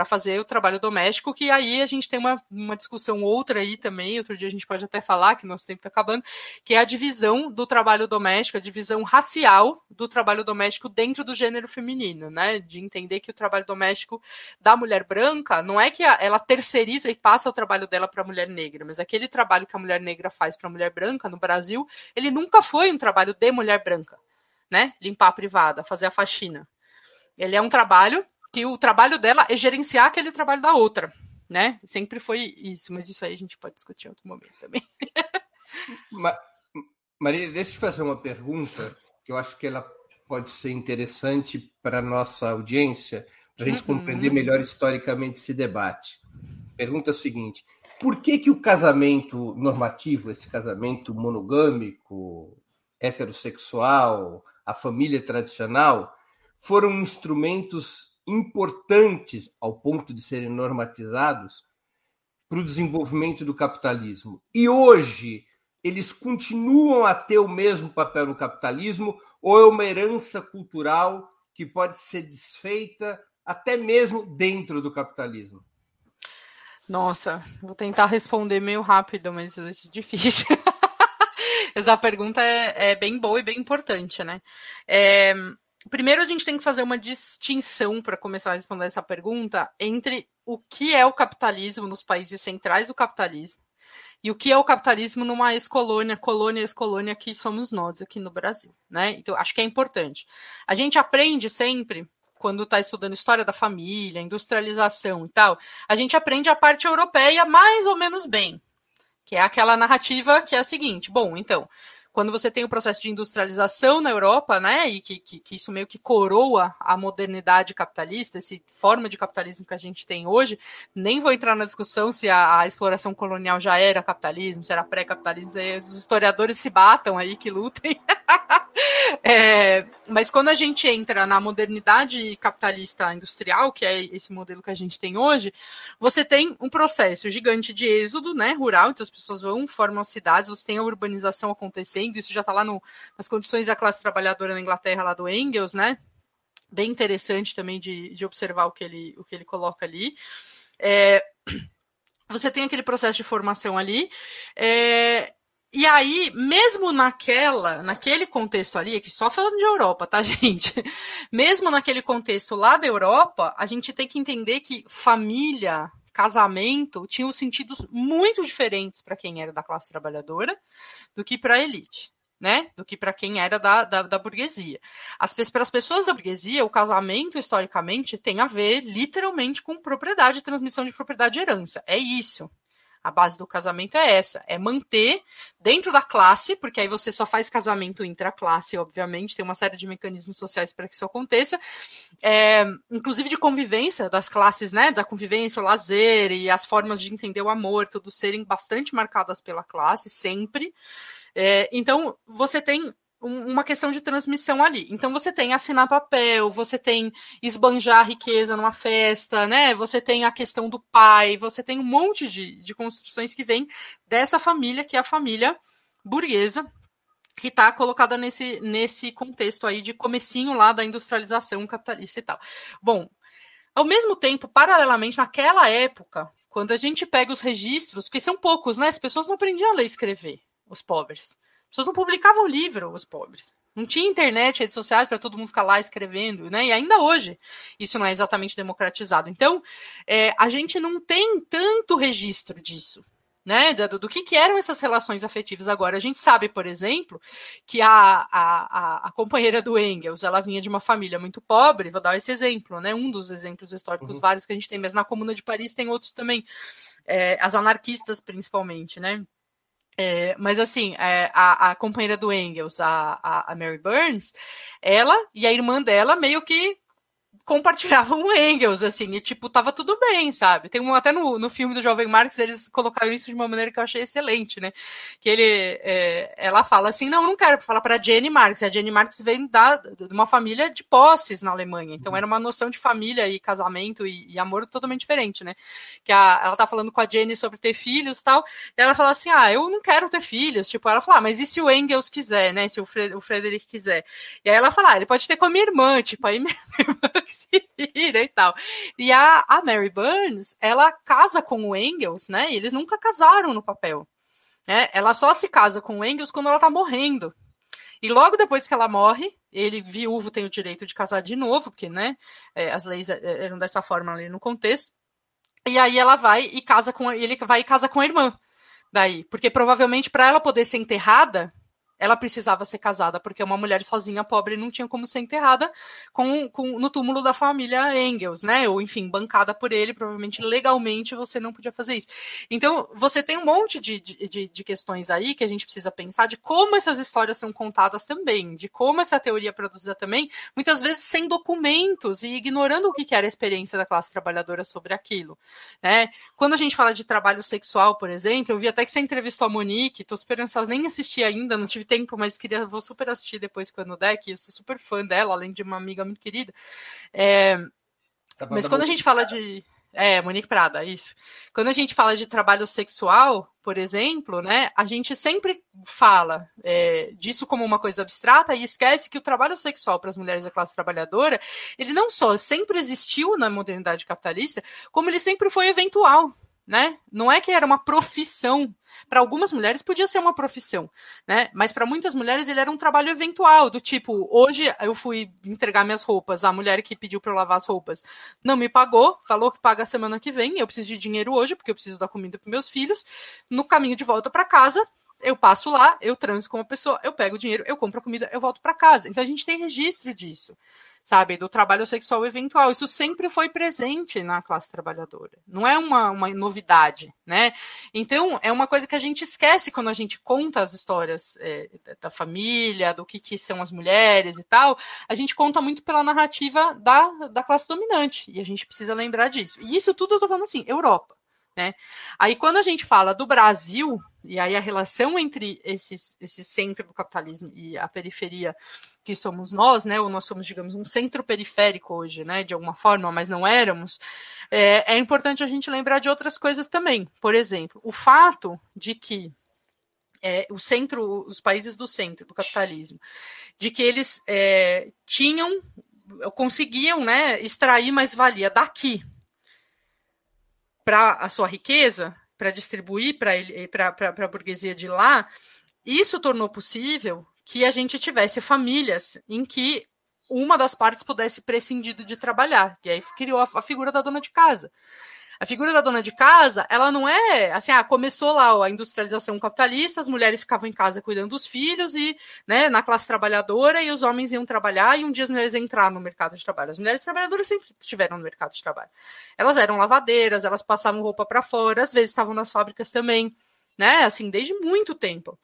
fazer o trabalho doméstico, que aí a gente tem uma, uma discussão outra aí também, outro dia a gente pode até falar, que nosso tempo está acabando, que é a divisão do trabalho doméstico, a divisão racial do trabalho doméstico dentro do gênero feminino, né? De entender que o trabalho doméstico da mulher branca não é que ela terceiriza e passa o trabalho dela para a mulher negra, mas aquele trabalho que a mulher negra faz para a mulher branca no Brasil, ele nunca foi um trabalho de mulher branca né? Limpar a privada, fazer a faxina. Ele é um trabalho que o trabalho dela é gerenciar aquele trabalho da outra, né? Sempre foi isso, mas isso aí a gente pode discutir em outro momento também. Maria, deixa eu te fazer uma pergunta que eu acho que ela pode ser interessante para a nossa audiência, para a gente uhum. compreender melhor historicamente esse debate. pergunta o seguinte: por que, que o casamento normativo, esse casamento monogâmico, heterossexual, a família tradicional, foram instrumentos importantes ao ponto de serem normatizados para o desenvolvimento do capitalismo. E hoje eles continuam a ter o mesmo papel no capitalismo ou é uma herança cultural que pode ser desfeita até mesmo dentro do capitalismo? Nossa, vou tentar responder meio rápido, mas é difícil. Essa pergunta é, é, bem boa e bem importante, né? É, primeiro, a gente tem que fazer uma distinção para começar a responder essa pergunta entre o que é o capitalismo nos países centrais do capitalismo e o que é o capitalismo numa ex-colônia, colônia, ex-colônia que somos nós aqui no Brasil, né? Então, acho que é importante. A gente aprende sempre quando está estudando história da família, industrialização e tal, a gente aprende a parte europeia mais ou menos bem, que é aquela narrativa que é a seguinte: bom, então, quando você tem o processo de industrialização na Europa, né, e que, que, que, isso meio que coroa a modernidade capitalista, essa forma de capitalismo que a gente tem hoje, nem vou entrar na discussão se a, a exploração colonial já era capitalismo, se era pré-capitalismo, os historiadores se batam aí, que lutem. É, mas quando a gente entra na modernidade capitalista industrial, que é esse modelo que a gente tem hoje, você tem um processo gigante de êxodo né, rural, então as pessoas vão, formam cidades, você tem a urbanização acontecendo, isso já está lá no, nas condições da classe trabalhadora na Inglaterra, lá do Engels, né? Bem interessante também de, de observar o que ele, o que ele coloca ali. É, você tem aquele processo de formação ali. É, e aí, mesmo naquela, naquele contexto ali, que só falando de Europa, tá, gente? Mesmo naquele contexto lá da Europa, a gente tem que entender que família, casamento, tinham sentidos muito diferentes para quem era da classe trabalhadora do que para a elite. Né, do que para quem era da, da, da burguesia. As, para as pessoas da burguesia, o casamento, historicamente, tem a ver literalmente com propriedade, transmissão de propriedade e herança. É isso. A base do casamento é essa, é manter dentro da classe, porque aí você só faz casamento intra-classe, obviamente, tem uma série de mecanismos sociais para que isso aconteça, é, inclusive de convivência das classes, né, da convivência, o lazer e as formas de entender o amor, tudo serem bastante marcadas pela classe, sempre. É, então, você tem uma questão de transmissão ali. Então você tem assinar papel, você tem esbanjar riqueza numa festa, né? Você tem a questão do pai, você tem um monte de, de construções que vem dessa família, que é a família burguesa, que está colocada nesse, nesse contexto aí de comecinho lá da industrialização capitalista e tal. Bom, ao mesmo tempo, paralelamente, naquela época, quando a gente pega os registros, porque são poucos, né? As pessoas não aprendiam a ler e escrever, os pobres pessoas não publicavam livro, os pobres. Não tinha internet, redes sociais para todo mundo ficar lá escrevendo, né? E ainda hoje isso não é exatamente democratizado. Então, é, a gente não tem tanto registro disso. Né, do, do que, que, eram essas relações afetivas agora. A gente sabe, por exemplo, que a, a, a, companheira do Engels, ela vinha de uma família muito pobre, vou dar esse exemplo, né, um dos exemplos históricos uhum. vários que a gente tem, mas na Comuna de Paris tem outros também, é, as anarquistas principalmente, né, é, mas assim, é, a, a, companheira do Engels, a, a, Mary Burns, ela e a irmã dela meio que compartilhavam o Engels, assim, e tipo, tava tudo bem, sabe? Tem um, até no, no filme do Jovem Marx, eles colocaram isso de uma maneira que eu achei excelente, né? Que ele, é, ela fala assim, não, não quero falar para Jenny Marx, a Jenny Marx vem da, de uma família de posses na Alemanha, então era uma noção de família e casamento e, e amor totalmente diferente, né? Que a, ela tá falando com a Jenny sobre ter filhos e tal, e ela fala assim, ah, eu não quero ter filhos, tipo, ela fala, ah, mas e se o Engels quiser, né? Se o, Fred, o Frederick quiser? E aí ela fala, ah, ele pode ter com a minha irmã, tipo, aí minha irmã se vira e tal. E a, a Mary Burns, ela casa com o Engels, né? E eles nunca casaram no papel. Né? Ela só se casa com o Engels quando ela tá morrendo. E logo depois que ela morre, ele, viúvo, tem o direito de casar de novo, porque, né, é, as leis é, eram dessa forma ali no contexto. E aí ela vai e casa com ele vai e casa com a irmã. Daí, porque provavelmente para ela poder ser enterrada, ela precisava ser casada porque uma mulher sozinha, pobre, não tinha como ser enterrada com, com, no túmulo da família Engels, né? Ou enfim, bancada por ele, provavelmente legalmente você não podia fazer isso. Então, você tem um monte de, de, de questões aí que a gente precisa pensar de como essas histórias são contadas também, de como essa teoria é produzida também, muitas vezes sem documentos e ignorando o que era a experiência da classe trabalhadora sobre aquilo. Né? Quando a gente fala de trabalho sexual, por exemplo, eu vi até que você entrevistou a Monique, tô super ansiosa, nem assisti ainda, não tive tempo, mas queria, vou super assistir depois quando der, que eu sou super fã dela, além de uma amiga muito querida. É, tá mas quando a gente fala de. É, Monique Prada, isso. Quando a gente fala de trabalho sexual, por exemplo, né, a gente sempre fala é, disso como uma coisa abstrata e esquece que o trabalho sexual para as mulheres da classe trabalhadora, ele não só sempre existiu na modernidade capitalista, como ele sempre foi eventual né? Não é que era uma profissão. Para algumas mulheres podia ser uma profissão, né? Mas para muitas mulheres ele era um trabalho eventual, do tipo, hoje eu fui entregar minhas roupas, a mulher que pediu para eu lavar as roupas não me pagou, falou que paga a semana que vem, eu preciso de dinheiro hoje porque eu preciso dar comida para meus filhos. No caminho de volta para casa, eu passo lá, eu transo com uma pessoa, eu pego o dinheiro, eu compro a comida, eu volto para casa. Então a gente tem registro disso sabe, do trabalho sexual eventual. Isso sempre foi presente na classe trabalhadora. Não é uma, uma novidade, né? Então, é uma coisa que a gente esquece quando a gente conta as histórias é, da família, do que, que são as mulheres e tal. A gente conta muito pela narrativa da, da classe dominante. E a gente precisa lembrar disso. E isso tudo eu tô falando assim, Europa. Né? Aí, quando a gente fala do Brasil, e aí a relação entre esses, esse centro do capitalismo e a periferia que somos nós, né? Ou nós somos, digamos, um centro periférico hoje, né? De alguma forma, mas não éramos. É, é importante a gente lembrar de outras coisas também. Por exemplo, o fato de que é, o centro, os países do centro do capitalismo, de que eles é, tinham, conseguiam, né, extrair mais valia daqui para a sua riqueza, para distribuir para a burguesia de lá, isso tornou possível que a gente tivesse famílias em que uma das partes pudesse prescindir de trabalhar. E aí criou a, a, figura da dona de casa. A figura da dona de casa, ela não é assim, ah, começou lá a industrialização capitalista, as mulheres ficavam em casa cuidando dos filhos e, né, na classe trabalhadora, e os homens iam trabalhar e um dia as mulheres entraram no mercado de trabalho. As mulheres trabalhadoras sempre estiveram no mercado de trabalho. Elas eram lavadeiras, elas passavam roupa para fora, às vezes estavam nas fábricas também, né, assim, desde muito tempo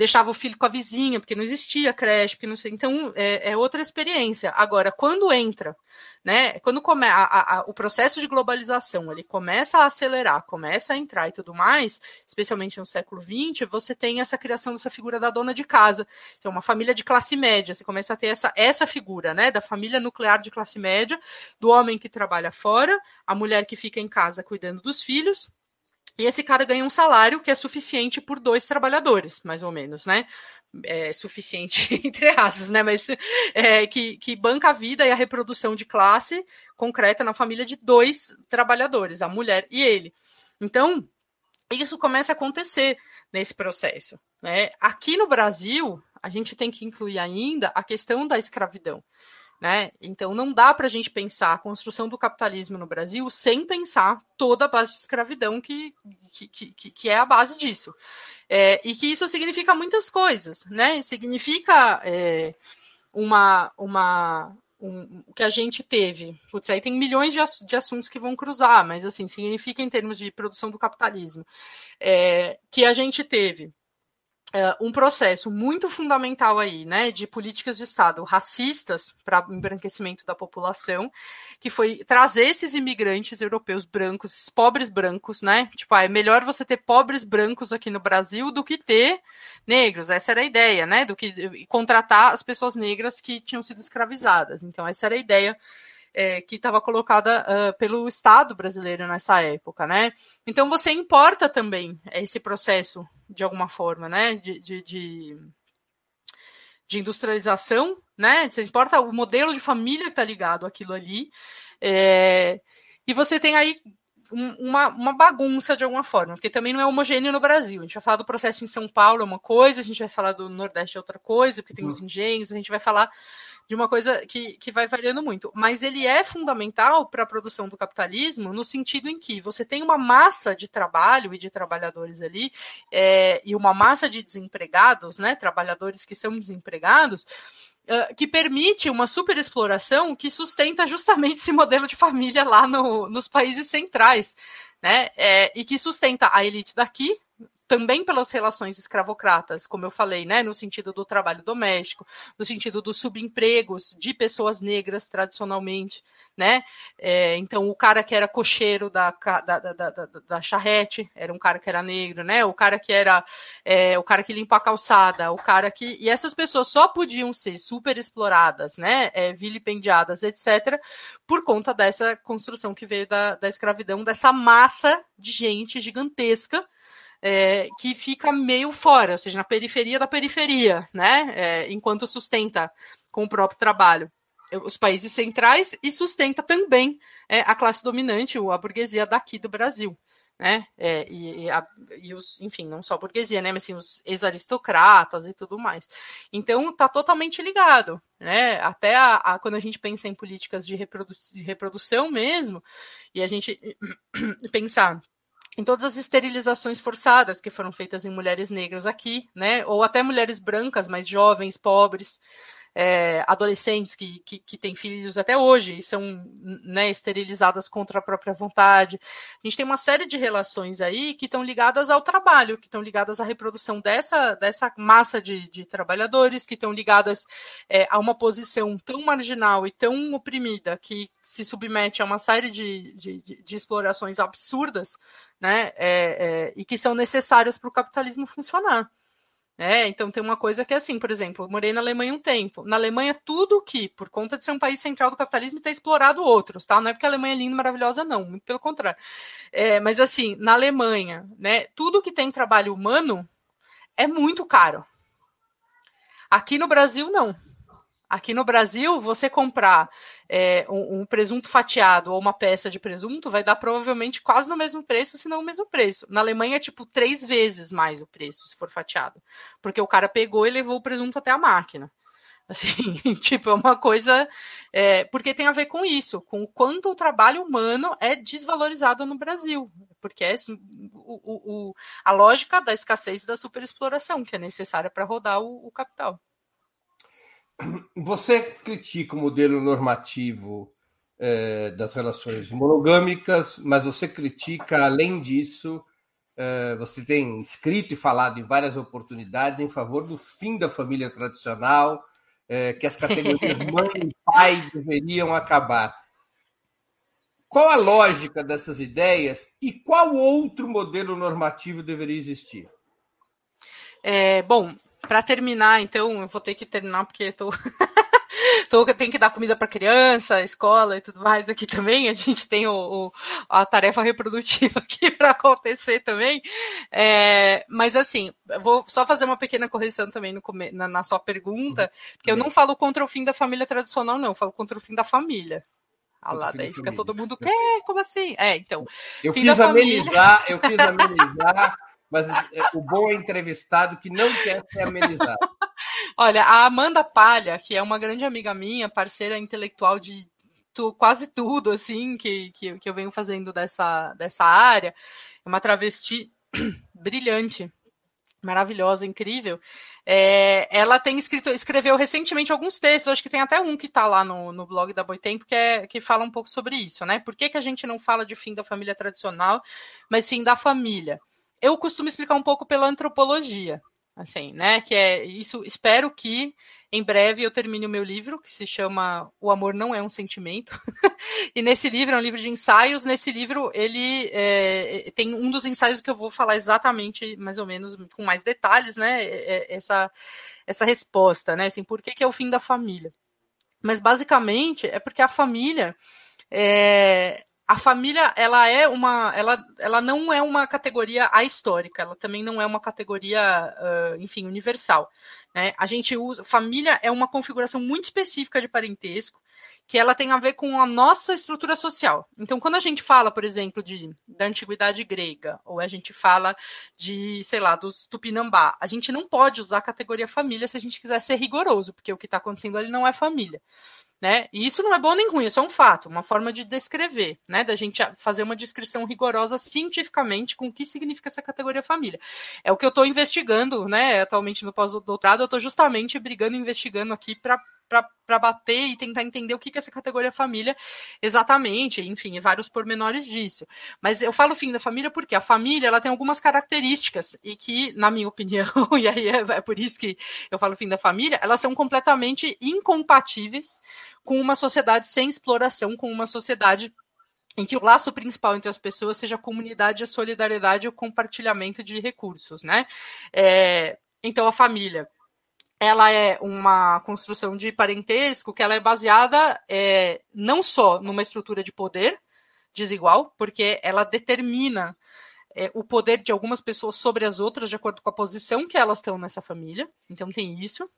deixava o filho com a vizinha, porque não existia creche, porque não sei. Então, é, é outra experiência. Agora, quando entra, né? Quando come, a, a, o processo de globalização ele começa a acelerar, começa a entrar e tudo mais, especialmente no século XX, você tem essa criação dessa figura da dona de casa. Então, uma família de classe média, você começa a ter essa, essa figura, né? Da família nuclear de classe média, do homem que trabalha fora, a mulher que fica em casa cuidando dos filhos e esse cara ganha um salário que é suficiente por dois trabalhadores, mais ou menos, né? É suficiente, entre aspas, né? Mas é, que, que banca a vida e a reprodução de classe concreta na família de dois trabalhadores, a mulher e ele. Então, isso começa a acontecer nesse processo. Né? Aqui no Brasil, a gente tem que incluir ainda a questão da escravidão. Né? Então não dá para a gente pensar a construção do capitalismo no Brasil sem pensar toda a base de escravidão que, que, que, que é a base disso. É, e que isso significa muitas coisas, né? Significa é, uma, uma, um, que a gente teve. Putz, aí tem milhões de, de assuntos que vão cruzar, mas assim, significa em termos de produção do capitalismo. É, que a gente teve Uh, um processo muito fundamental aí, né, de políticas de Estado racistas para embranquecimento da população, que foi trazer esses imigrantes europeus brancos, esses pobres brancos, né, tipo, ah, é melhor você ter pobres brancos aqui no Brasil do que ter negros, essa era a ideia, né, do que contratar as pessoas negras que tinham sido escravizadas, então essa era a ideia é, que estava colocada uh, pelo Estado brasileiro nessa época, né? Então você importa também esse processo de alguma forma, né? De, de, de, de industrialização, né? Você importa o modelo de família que está ligado àquilo ali. É, e você tem aí uma, uma, bagunça de alguma forma, porque também não é homogêneo no Brasil. A gente vai falar do processo em São Paulo, é uma coisa, a gente vai falar do Nordeste, é outra coisa, porque tem os uhum. engenhos, a gente vai falar de uma coisa que, que vai variando muito. Mas ele é fundamental para a produção do capitalismo no sentido em que você tem uma massa de trabalho e de trabalhadores ali, é, e uma massa de desempregados, né, trabalhadores que são desempregados, que permite uma superexploração que sustenta justamente esse modelo de família lá no, nos países centrais, né? É, e que sustenta a elite daqui, também pelas relações escravocratas, como eu falei, né, no sentido do trabalho doméstico, no sentido dos subempregos de pessoas negras tradicionalmente, né? É, então, o cara que era cocheiro da, da, da, da, da charrete era um cara que era negro, né? O cara que era é, o cara que limpa a calçada, o cara que. E essas pessoas só podiam ser super exploradas, né? É, vilipendiadas, etc., por conta dessa construção que veio da, da escravidão, dessa massa de gente gigantesca é, que fica meio fora, ou seja, na periferia da periferia, né? É, enquanto sustenta com o próprio trabalho os países centrais e sustenta também é, a classe dominante, a burguesia daqui do Brasil. Né? É, e, e, a, e, os, enfim, não só a burguesia, né? Mas assim, os ex-aristocratas e tudo mais. Então está totalmente ligado, né? Até a, a, quando a gente pensa em políticas de, reprodu de reprodução mesmo, e a gente pensar em todas as esterilizações forçadas que foram feitas em mulheres negras aqui, né? Ou até mulheres brancas, mais jovens, pobres, é, adolescentes que, que, que, têm filhos até hoje e são né, esterilizadas contra a própria vontade. A gente tem uma série de relações aí que estão ligadas ao trabalho, que estão ligadas à reprodução dessa, dessa massa de, de trabalhadores, que estão ligadas é, a uma posição tão marginal e tão oprimida que se submete a uma série de, de, de, explorações absurdas, né, é, é e que são necessárias para o capitalismo funcionar. É, então tem uma coisa que é assim, por exemplo, eu morei na Alemanha um tempo. Na Alemanha, tudo que, por conta de ser um país central do capitalismo, tem explorado outros, tá? Não é porque a Alemanha é linda e maravilhosa, não, muito pelo contrário. É, mas assim, na Alemanha, né, tudo que tem trabalho humano é muito caro. Aqui no Brasil, não. Aqui no Brasil, você comprar é, um, um, presunto fatiado ou uma peça de presunto vai dar provavelmente quase no mesmo preço, se não o mesmo preço. Na Alemanha é tipo três vezes mais o preço, se for fatiado. Porque o cara pegou e levou o presunto até a máquina. Assim, tipo, é uma coisa. É, porque tem a ver com isso, com o quanto o trabalho humano é desvalorizado no Brasil. Porque é o, o, a lógica da escassez e da superexploração que é necessária para rodar o, o capital. Você critica o modelo normativo é, das relações monogâmicas, mas você critica, além disso, é, você tem escrito e falado em várias oportunidades em favor do fim da família tradicional, é, que as categorias mãe e pai deveriam acabar. Qual a lógica dessas ideias e qual outro modelo normativo deveria existir? É, bom, para terminar, então, eu vou ter que terminar porque estou. Tô, tenho que dar comida para criança, escola e tudo mais aqui também. A gente tem o, o a tarefa reprodutiva aqui para acontecer também. É, mas assim, vou só fazer uma pequena correção também no, na, na sua pergunta, porque eu não falo contra o fim da família tradicional, não, eu falo contra o fim da família. Ah lá, daí fica todo mundo, quer? Como assim? É, então. Eu quis amenizar, eu quis amenizar mas é, o bom é entrevistado que não quer ser amenizado. Olha, a Amanda Palha, que é uma grande amiga minha, parceira intelectual de tu, quase tudo, assim, que, que, que eu venho fazendo dessa, dessa área, é uma travesti brilhante, maravilhosa, incrível. É, ela tem escrito, escreveu recentemente alguns textos, acho que tem até um que está lá no, no blog da Boitempo, que, é, que fala um pouco sobre isso, né? Por que, que a gente não fala de fim da família tradicional, mas fim da família? Eu costumo explicar um pouco pela antropologia, assim, né? Que é isso. Espero que em breve eu termine o meu livro que se chama O Amor Não É um Sentimento. e nesse livro é um livro de ensaios. Nesse livro ele é, tem um dos ensaios que eu vou falar exatamente, mais ou menos, com mais detalhes, né? É, é, essa essa resposta, né? Assim, por que, que é o fim da família? Mas basicamente é porque a família é, a família ela é uma ela, ela não é uma categoria ahistórica ela também não é uma categoria uh, enfim universal né? a gente usa família é uma configuração muito específica de parentesco que ela tem a ver com a nossa estrutura social então quando a gente fala por exemplo de da antiguidade grega ou a gente fala de sei lá dos tupinambá a gente não pode usar a categoria família se a gente quiser ser rigoroso porque o que está acontecendo ali não é família né? E isso não é bom nem ruim, isso é um fato, uma forma de descrever, né? Da gente fazer uma descrição rigorosa cientificamente com o que significa essa categoria família. É o que eu estou investigando, né? Atualmente no pós-doutorado, eu estou justamente brigando, investigando aqui para para bater e tentar entender o que, que é essa categoria família exatamente, enfim, vários pormenores disso. Mas eu falo fim da família porque a família ela tem algumas características e que, na minha opinião, e aí é, é por isso que eu falo fim da família, elas são completamente incompatíveis com uma sociedade sem exploração, com uma sociedade em que o laço principal entre as pessoas seja a comunidade, a solidariedade e o compartilhamento de recursos, né? É, então, a família ela é uma construção de parentesco que ela é baseada é, não só numa estrutura de poder desigual, porque ela determina é, o poder de algumas pessoas sobre as outras de acordo com a posição que elas estão nessa família. Então tem isso.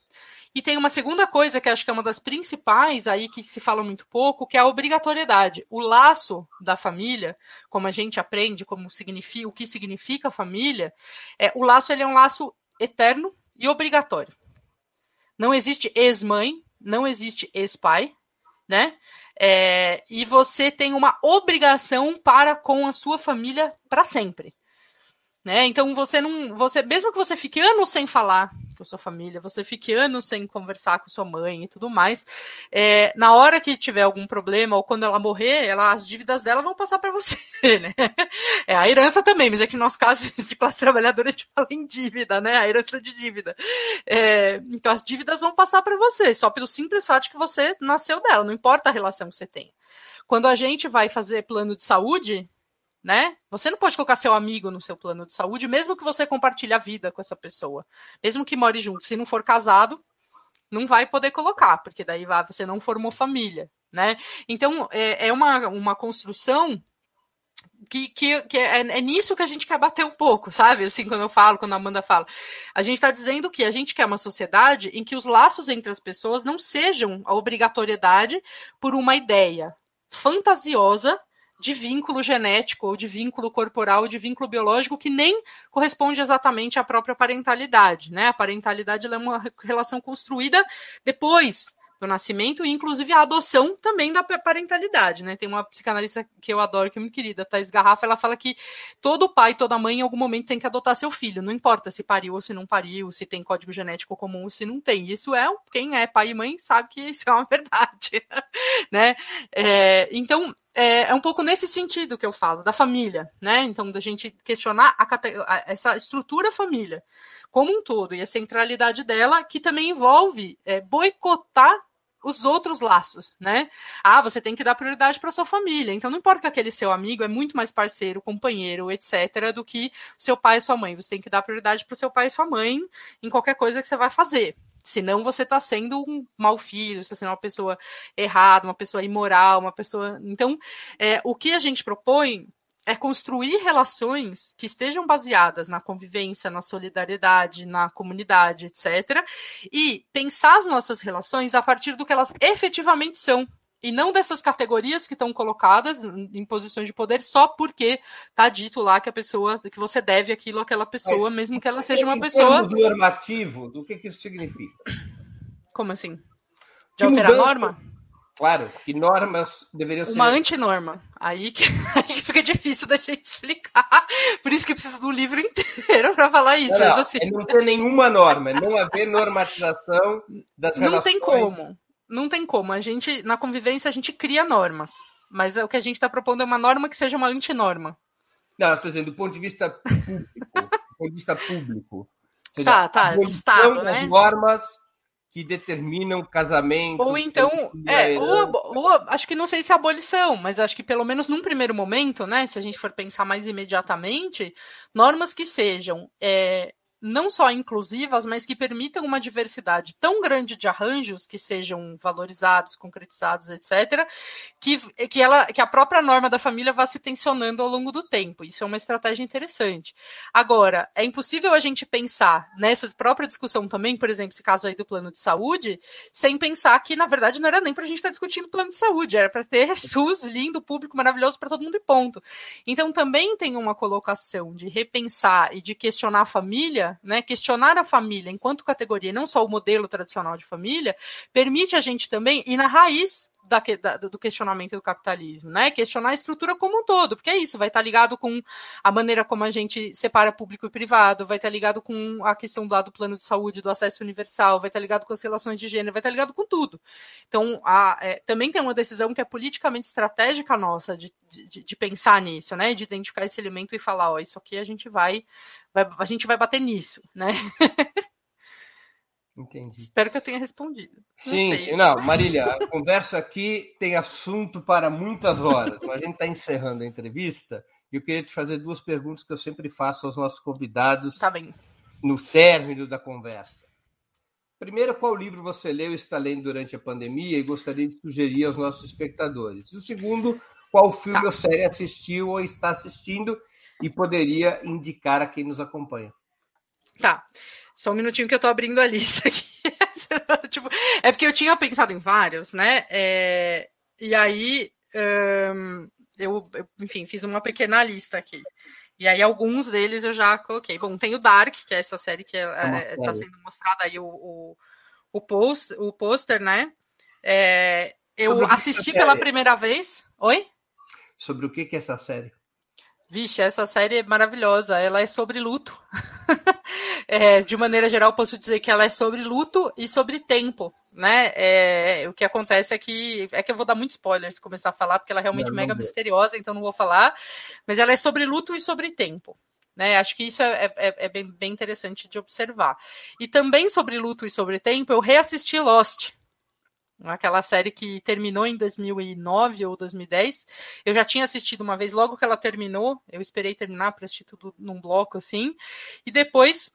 E tem uma segunda coisa que acho que é uma das principais aí que se fala muito pouco, que é a obrigatoriedade. O laço da família, como a gente aprende, como significa, o que significa família, é o laço ele é um laço eterno e obrigatório. Não existe ex-mãe, não existe ex-pai, né? É, e você tem uma obrigação para com a sua família para sempre. Né? Então você não. Você, mesmo que você fique anos sem falar com sua família, você fique anos sem conversar com sua mãe e tudo mais, é, na hora que tiver algum problema ou quando ela morrer, ela, as dívidas dela vão passar para você, né? É a herança também, mas é que no nosso caso de classe trabalhadora a gente fala em dívida, né? A herança de dívida. É, então as dívidas vão passar para você, só pelo simples fato que você nasceu dela, não importa a relação que você tem. Quando a gente vai fazer plano de saúde, né? Você não pode colocar seu amigo no seu plano de saúde, mesmo que você compartilhe a vida com essa pessoa, mesmo que more junto. Se não for casado, não vai poder colocar, porque daí você não formou família, né? Então é, é uma, uma construção que, que, que é, é, nisso que a gente quer bater um pouco, sabe? Assim, quando eu falo, quando a Amanda fala. A gente está dizendo que a gente quer uma sociedade em que os laços entre as pessoas não sejam a obrigatoriedade por uma ideia fantasiosa de vínculo genético, ou de vínculo corporal, ou de vínculo biológico, que nem corresponde exatamente à própria parentalidade. Né? A parentalidade é uma relação construída depois do nascimento, e inclusive a adoção também da parentalidade, né? Tem uma psicanalista que eu adoro, que é muito querida, Thais Garrafa, ela fala que todo pai, toda mãe, em algum momento tem que adotar seu filho, não importa se pariu ou se não pariu, se tem código genético comum ou se não tem. Isso é, quem é pai e mãe sabe que isso é uma verdade, né? É, então, é, é, um pouco nesse sentido que eu falo, da família, né? Então, da gente questionar a, a, essa estrutura família como um todo e a centralidade dela, que também envolve é, boicotar os outros laços, né? Ah, você tem que dar prioridade para sua família. Então não importa que aquele seu amigo é muito mais parceiro, companheiro, etc, do que seu pai e sua mãe. Você tem que dar prioridade para o seu pai e sua mãe em qualquer coisa que você vai fazer. Senão você está sendo um mau filho, você está sendo uma pessoa errada, uma pessoa imoral, uma pessoa. Então, é, o que a gente propõe é construir relações que estejam baseadas na convivência, na solidariedade, na comunidade, etc. E pensar as nossas relações a partir do que elas efetivamente são. E não dessas categorias que estão colocadas em posições de poder só porque está dito lá que a pessoa, que você deve aquilo àquela pessoa, Mas, mesmo que ela seja uma pessoa. normativos, o que, que isso significa? Como assim? De alterar a norma? Claro, que normas deveriam ser. Uma antinorma. Aí que, aí que fica difícil da gente explicar. Por isso que precisa do livro inteiro para falar isso. Não, não, assim... é não ter nenhuma norma, é não haver normatização das não relações. Não tem como. Não tem como. A gente, na convivência, a gente cria normas. Mas o que a gente está propondo é uma norma que seja uma antinorma. Não, estou dizendo, do ponto de vista público. do ponto de vista público. Seja, tá, tá, do Estado, né? normas que determinam casamento. Ou então, é, ou, ou, acho que não sei se é abolição, mas acho que pelo menos num primeiro momento, né, se a gente for pensar mais imediatamente, normas que sejam é, não só inclusivas, mas que permitam uma diversidade tão grande de arranjos que sejam valorizados, concretizados, etc., que, que, ela, que a própria norma da família vá se tensionando ao longo do tempo. Isso é uma estratégia interessante. Agora, é impossível a gente pensar nessa própria discussão também, por exemplo, esse caso aí do plano de saúde, sem pensar que, na verdade, não era nem para a gente estar discutindo plano de saúde, era para ter SUS lindo, público, maravilhoso para todo mundo e ponto. Então, também tem uma colocação de repensar e de questionar a família né, questionar a família enquanto categoria, não só o modelo tradicional de família, permite a gente também ir na raiz da, da, do questionamento do capitalismo, né? Questionar a estrutura como um todo, porque é isso, vai estar ligado com a maneira como a gente separa público e privado, vai estar ligado com a questão do plano de saúde, do acesso universal, vai estar ligado com as relações de gênero, vai estar ligado com tudo. Então, a, é, também tem uma decisão que é politicamente estratégica nossa de, de, de, pensar nisso, né? De identificar esse elemento e falar, ó, isso aqui a gente vai, vai a gente vai bater nisso, né? Entendi. Espero que eu tenha respondido. Sim, não sim. Não, Marília, a conversa aqui tem assunto para muitas horas, mas a gente está encerrando a entrevista e eu queria te fazer duas perguntas que eu sempre faço aos nossos convidados tá no término da conversa. Primeiro, qual livro você leu e está lendo durante a pandemia e gostaria de sugerir aos nossos espectadores? E o segundo, qual filme tá. ou série assistiu ou está assistindo e poderia indicar a quem nos acompanha? Tá. Só um minutinho que eu tô abrindo a lista aqui. tipo, é porque eu tinha pensado em vários, né? É, e aí eu, eu, enfim, fiz uma pequena lista aqui. E aí alguns deles eu já coloquei. Bom, tem o Dark, que é essa série que é, é, tá sendo mostrada aí o, o, o, post, o pôster, né? É, eu assisti pela primeira vez. Oi? Sobre o que, que é essa série? Vixe, essa série é maravilhosa. Ela é sobre luto. é, de maneira geral, posso dizer que ela é sobre luto e sobre tempo. Né? É, o que acontece é que. É que eu vou dar muito spoiler se começar a falar, porque ela é realmente não, mega não misteriosa, então não vou falar. Mas ela é sobre luto e sobre tempo. Né? Acho que isso é, é, é bem, bem interessante de observar. E também sobre luto e sobre tempo, eu reassisti Lost aquela série que terminou em 2009 ou 2010. Eu já tinha assistido uma vez, logo que ela terminou, eu esperei terminar para assistir tudo num bloco assim. E depois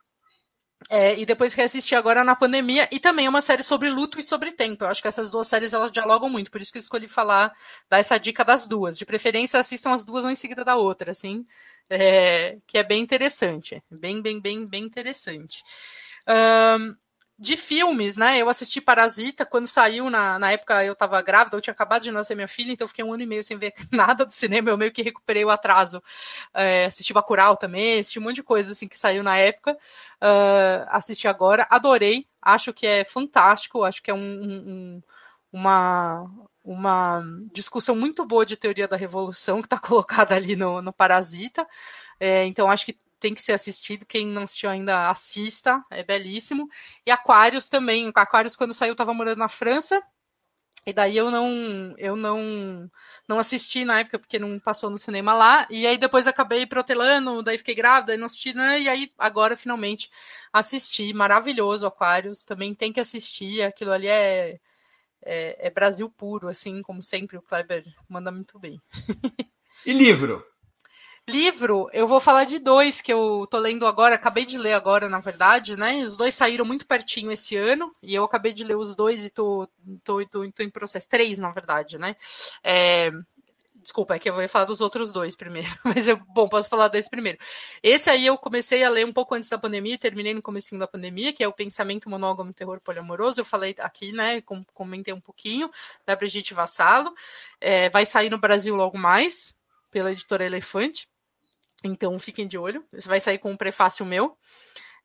é, e depois que assisti agora na pandemia, e também é uma série sobre luto e sobre tempo. Eu acho que essas duas séries elas dialogam muito, por isso que eu escolhi falar, dar essa dica das duas. De preferência, assistam as duas uma em seguida da outra, assim, é, que é bem interessante. Bem, bem, bem, bem interessante. Um, de filmes, né? Eu assisti Parasita quando saiu, na, na época eu tava grávida, eu tinha acabado de nascer minha filha, então eu fiquei um ano e meio sem ver nada do cinema, eu meio que recuperei o atraso. É, assisti Bacurau também, assisti um monte de coisa assim que saiu na época, uh, assisti agora, adorei, acho que é fantástico, acho que é um, um, uma, uma discussão muito boa de teoria da revolução que está colocada ali no, no Parasita, é, então acho que tem que ser assistido. Quem não assistiu ainda, assista, é belíssimo. E Aquários também. Aquários, quando saiu, estava morando na França. E daí eu não eu não não assisti na época porque não passou no cinema lá. E aí depois acabei protelando, daí fiquei grávida e não assisti, né? E aí agora finalmente assisti. Maravilhoso Aquários, também tem que assistir. Aquilo ali é, é, é Brasil puro, assim, como sempre o Kleber manda muito bem. e livro? Livro, eu vou falar de dois que eu tô lendo agora, acabei de ler agora, na verdade, né? Os dois saíram muito pertinho esse ano, e eu acabei de ler os dois e tô, tô, tô, tô em processo. Três, na verdade, né? É, desculpa, é que eu vou falar dos outros dois primeiro, mas eu, bom, posso falar desse primeiro. Esse aí eu comecei a ler um pouco antes da pandemia terminei no comecinho da pandemia, que é o Pensamento Monógamo Terror Poliamoroso. Eu falei aqui, né, comentei um pouquinho, da Brigitte Vassalo. É, vai sair no Brasil logo mais, pela editora Elefante. Então fiquem de olho. Você vai sair com um prefácio meu.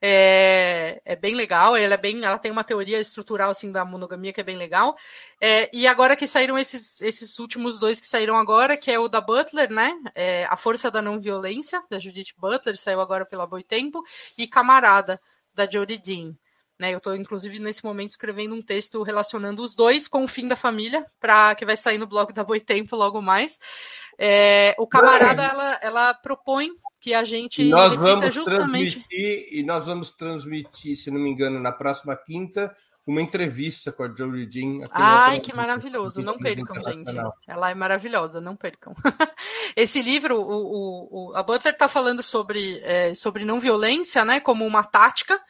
É, é, bem legal, ela é bem, ela tem uma teoria estrutural assim da monogamia que é bem legal. É, e agora que saíram esses, esses últimos dois que saíram agora, que é o da Butler, né? É, a Força da Não Violência, da Judith Butler, saiu agora pela Boitempo, e Camarada, da Jodie Dean. Né, eu estou, inclusive, nesse momento escrevendo um texto relacionando os dois com o fim da família, para que vai sair no blog da Boitempo logo mais. É, o camarada, ela, ela propõe que a gente. Nós vamos justamente... transmitir, e nós vamos transmitir, se não me engano, na próxima quinta, uma entrevista com a Jolie Jean. Ai, que maravilhoso. Não percam, gente. Ela é maravilhosa, não percam. Esse livro, o, o, a Butler está falando sobre, é, sobre não violência, né, como uma tática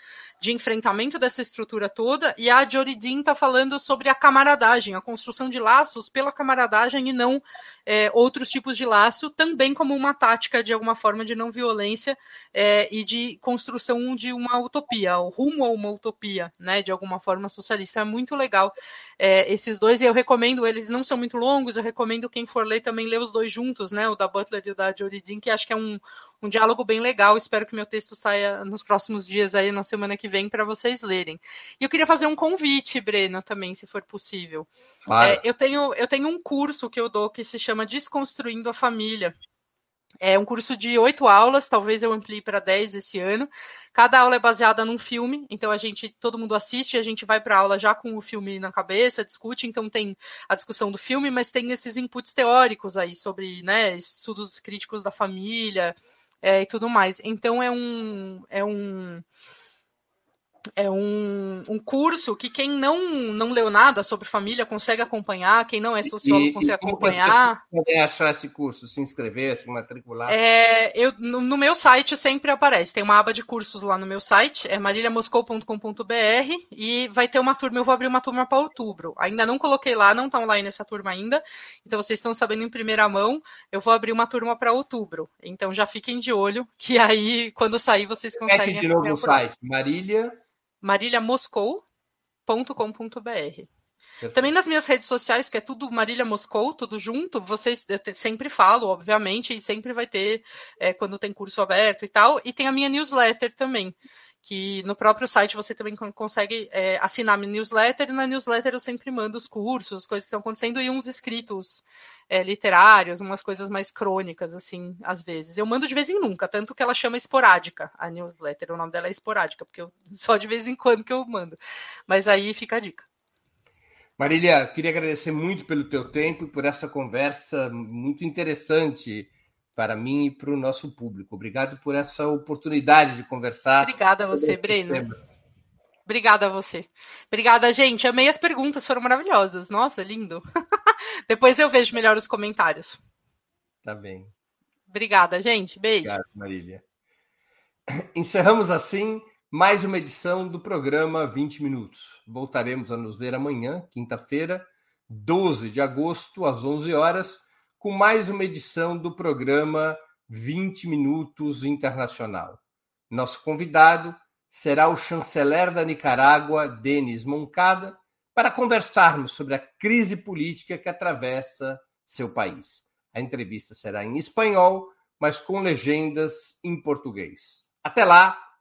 de enfrentamento dessa estrutura toda, e a Joridin está falando sobre a camaradagem, a construção de laços pela camaradagem e não é, outros tipos de laço, também como uma tática de alguma forma de não violência é, e de construção de uma utopia, o rumo a uma utopia, né, de alguma forma socialista. É muito legal é, esses dois, e eu recomendo, eles não são muito longos, eu recomendo quem for ler também ler os dois juntos, né, o da Butler e o da Joridin, que acho que é um, um diálogo bem legal. Espero que meu texto saia nos próximos dias aí, na semana que vem, para vocês lerem. E eu queria fazer um convite, Breno, também, se for possível. Claro. É, eu, tenho, eu tenho um curso que eu dou que se chama Desconstruindo a Família. É um curso de oito aulas, talvez eu amplie para dez esse ano. Cada aula é baseada num filme, então a gente, todo mundo assiste, a gente vai para a aula já com o filme na cabeça, discute, então tem a discussão do filme, mas tem esses inputs teóricos aí sobre, né, estudos críticos da família, é, e tudo mais. Então é um é um é um, um curso que quem não, não leu nada sobre família consegue acompanhar, quem não é sociólogo e, consegue e acompanhar. Podem achar esse curso, se inscrever, se matricular? É, eu, no, no, meu site sempre aparece, tem uma aba de cursos lá no meu site, é marilhamoscou.com.br e vai ter uma turma, eu vou abrir uma turma para outubro. Ainda não coloquei lá, não está online essa turma ainda, então vocês estão sabendo em primeira mão, eu vou abrir uma turma para outubro. Então já fiquem de olho, que aí quando sair vocês conseguem. Mete de novo no site, Marília mariliamoscou.com.br marilhamoscou.com.br. Também nas minhas redes sociais, que é tudo Marília Moscou, tudo junto, vocês eu sempre falo, obviamente, e sempre vai ter é, quando tem curso aberto e tal. E tem a minha newsletter também, que no próprio site você também consegue é, assinar minha newsletter, e na newsletter eu sempre mando os cursos, as coisas que estão acontecendo, e uns escritos é, literários, umas coisas mais crônicas, assim, às vezes. Eu mando de vez em nunca, tanto que ela chama esporádica, a newsletter, o nome dela é esporádica, porque eu, só de vez em quando que eu mando. Mas aí fica a dica. Marília, queria agradecer muito pelo teu tempo e por essa conversa muito interessante para mim e para o nosso público. Obrigado por essa oportunidade de conversar. Obrigada a você, Breno. Obrigada a você. Obrigada, gente. Amei as perguntas, foram maravilhosas. Nossa, lindo. Depois eu vejo melhor os comentários. Tá bem. Obrigada, gente. Beijo. Obrigado, Marília. Encerramos assim mais uma edição do programa 20 Minutos. Voltaremos a nos ver amanhã, quinta-feira, 12 de agosto, às 11 horas com mais uma edição do programa 20 Minutos Internacional. Nosso convidado será o chanceler da Nicarágua, Denis Moncada, para conversarmos sobre a crise política que atravessa seu país. A entrevista será em espanhol, mas com legendas em português. Até lá,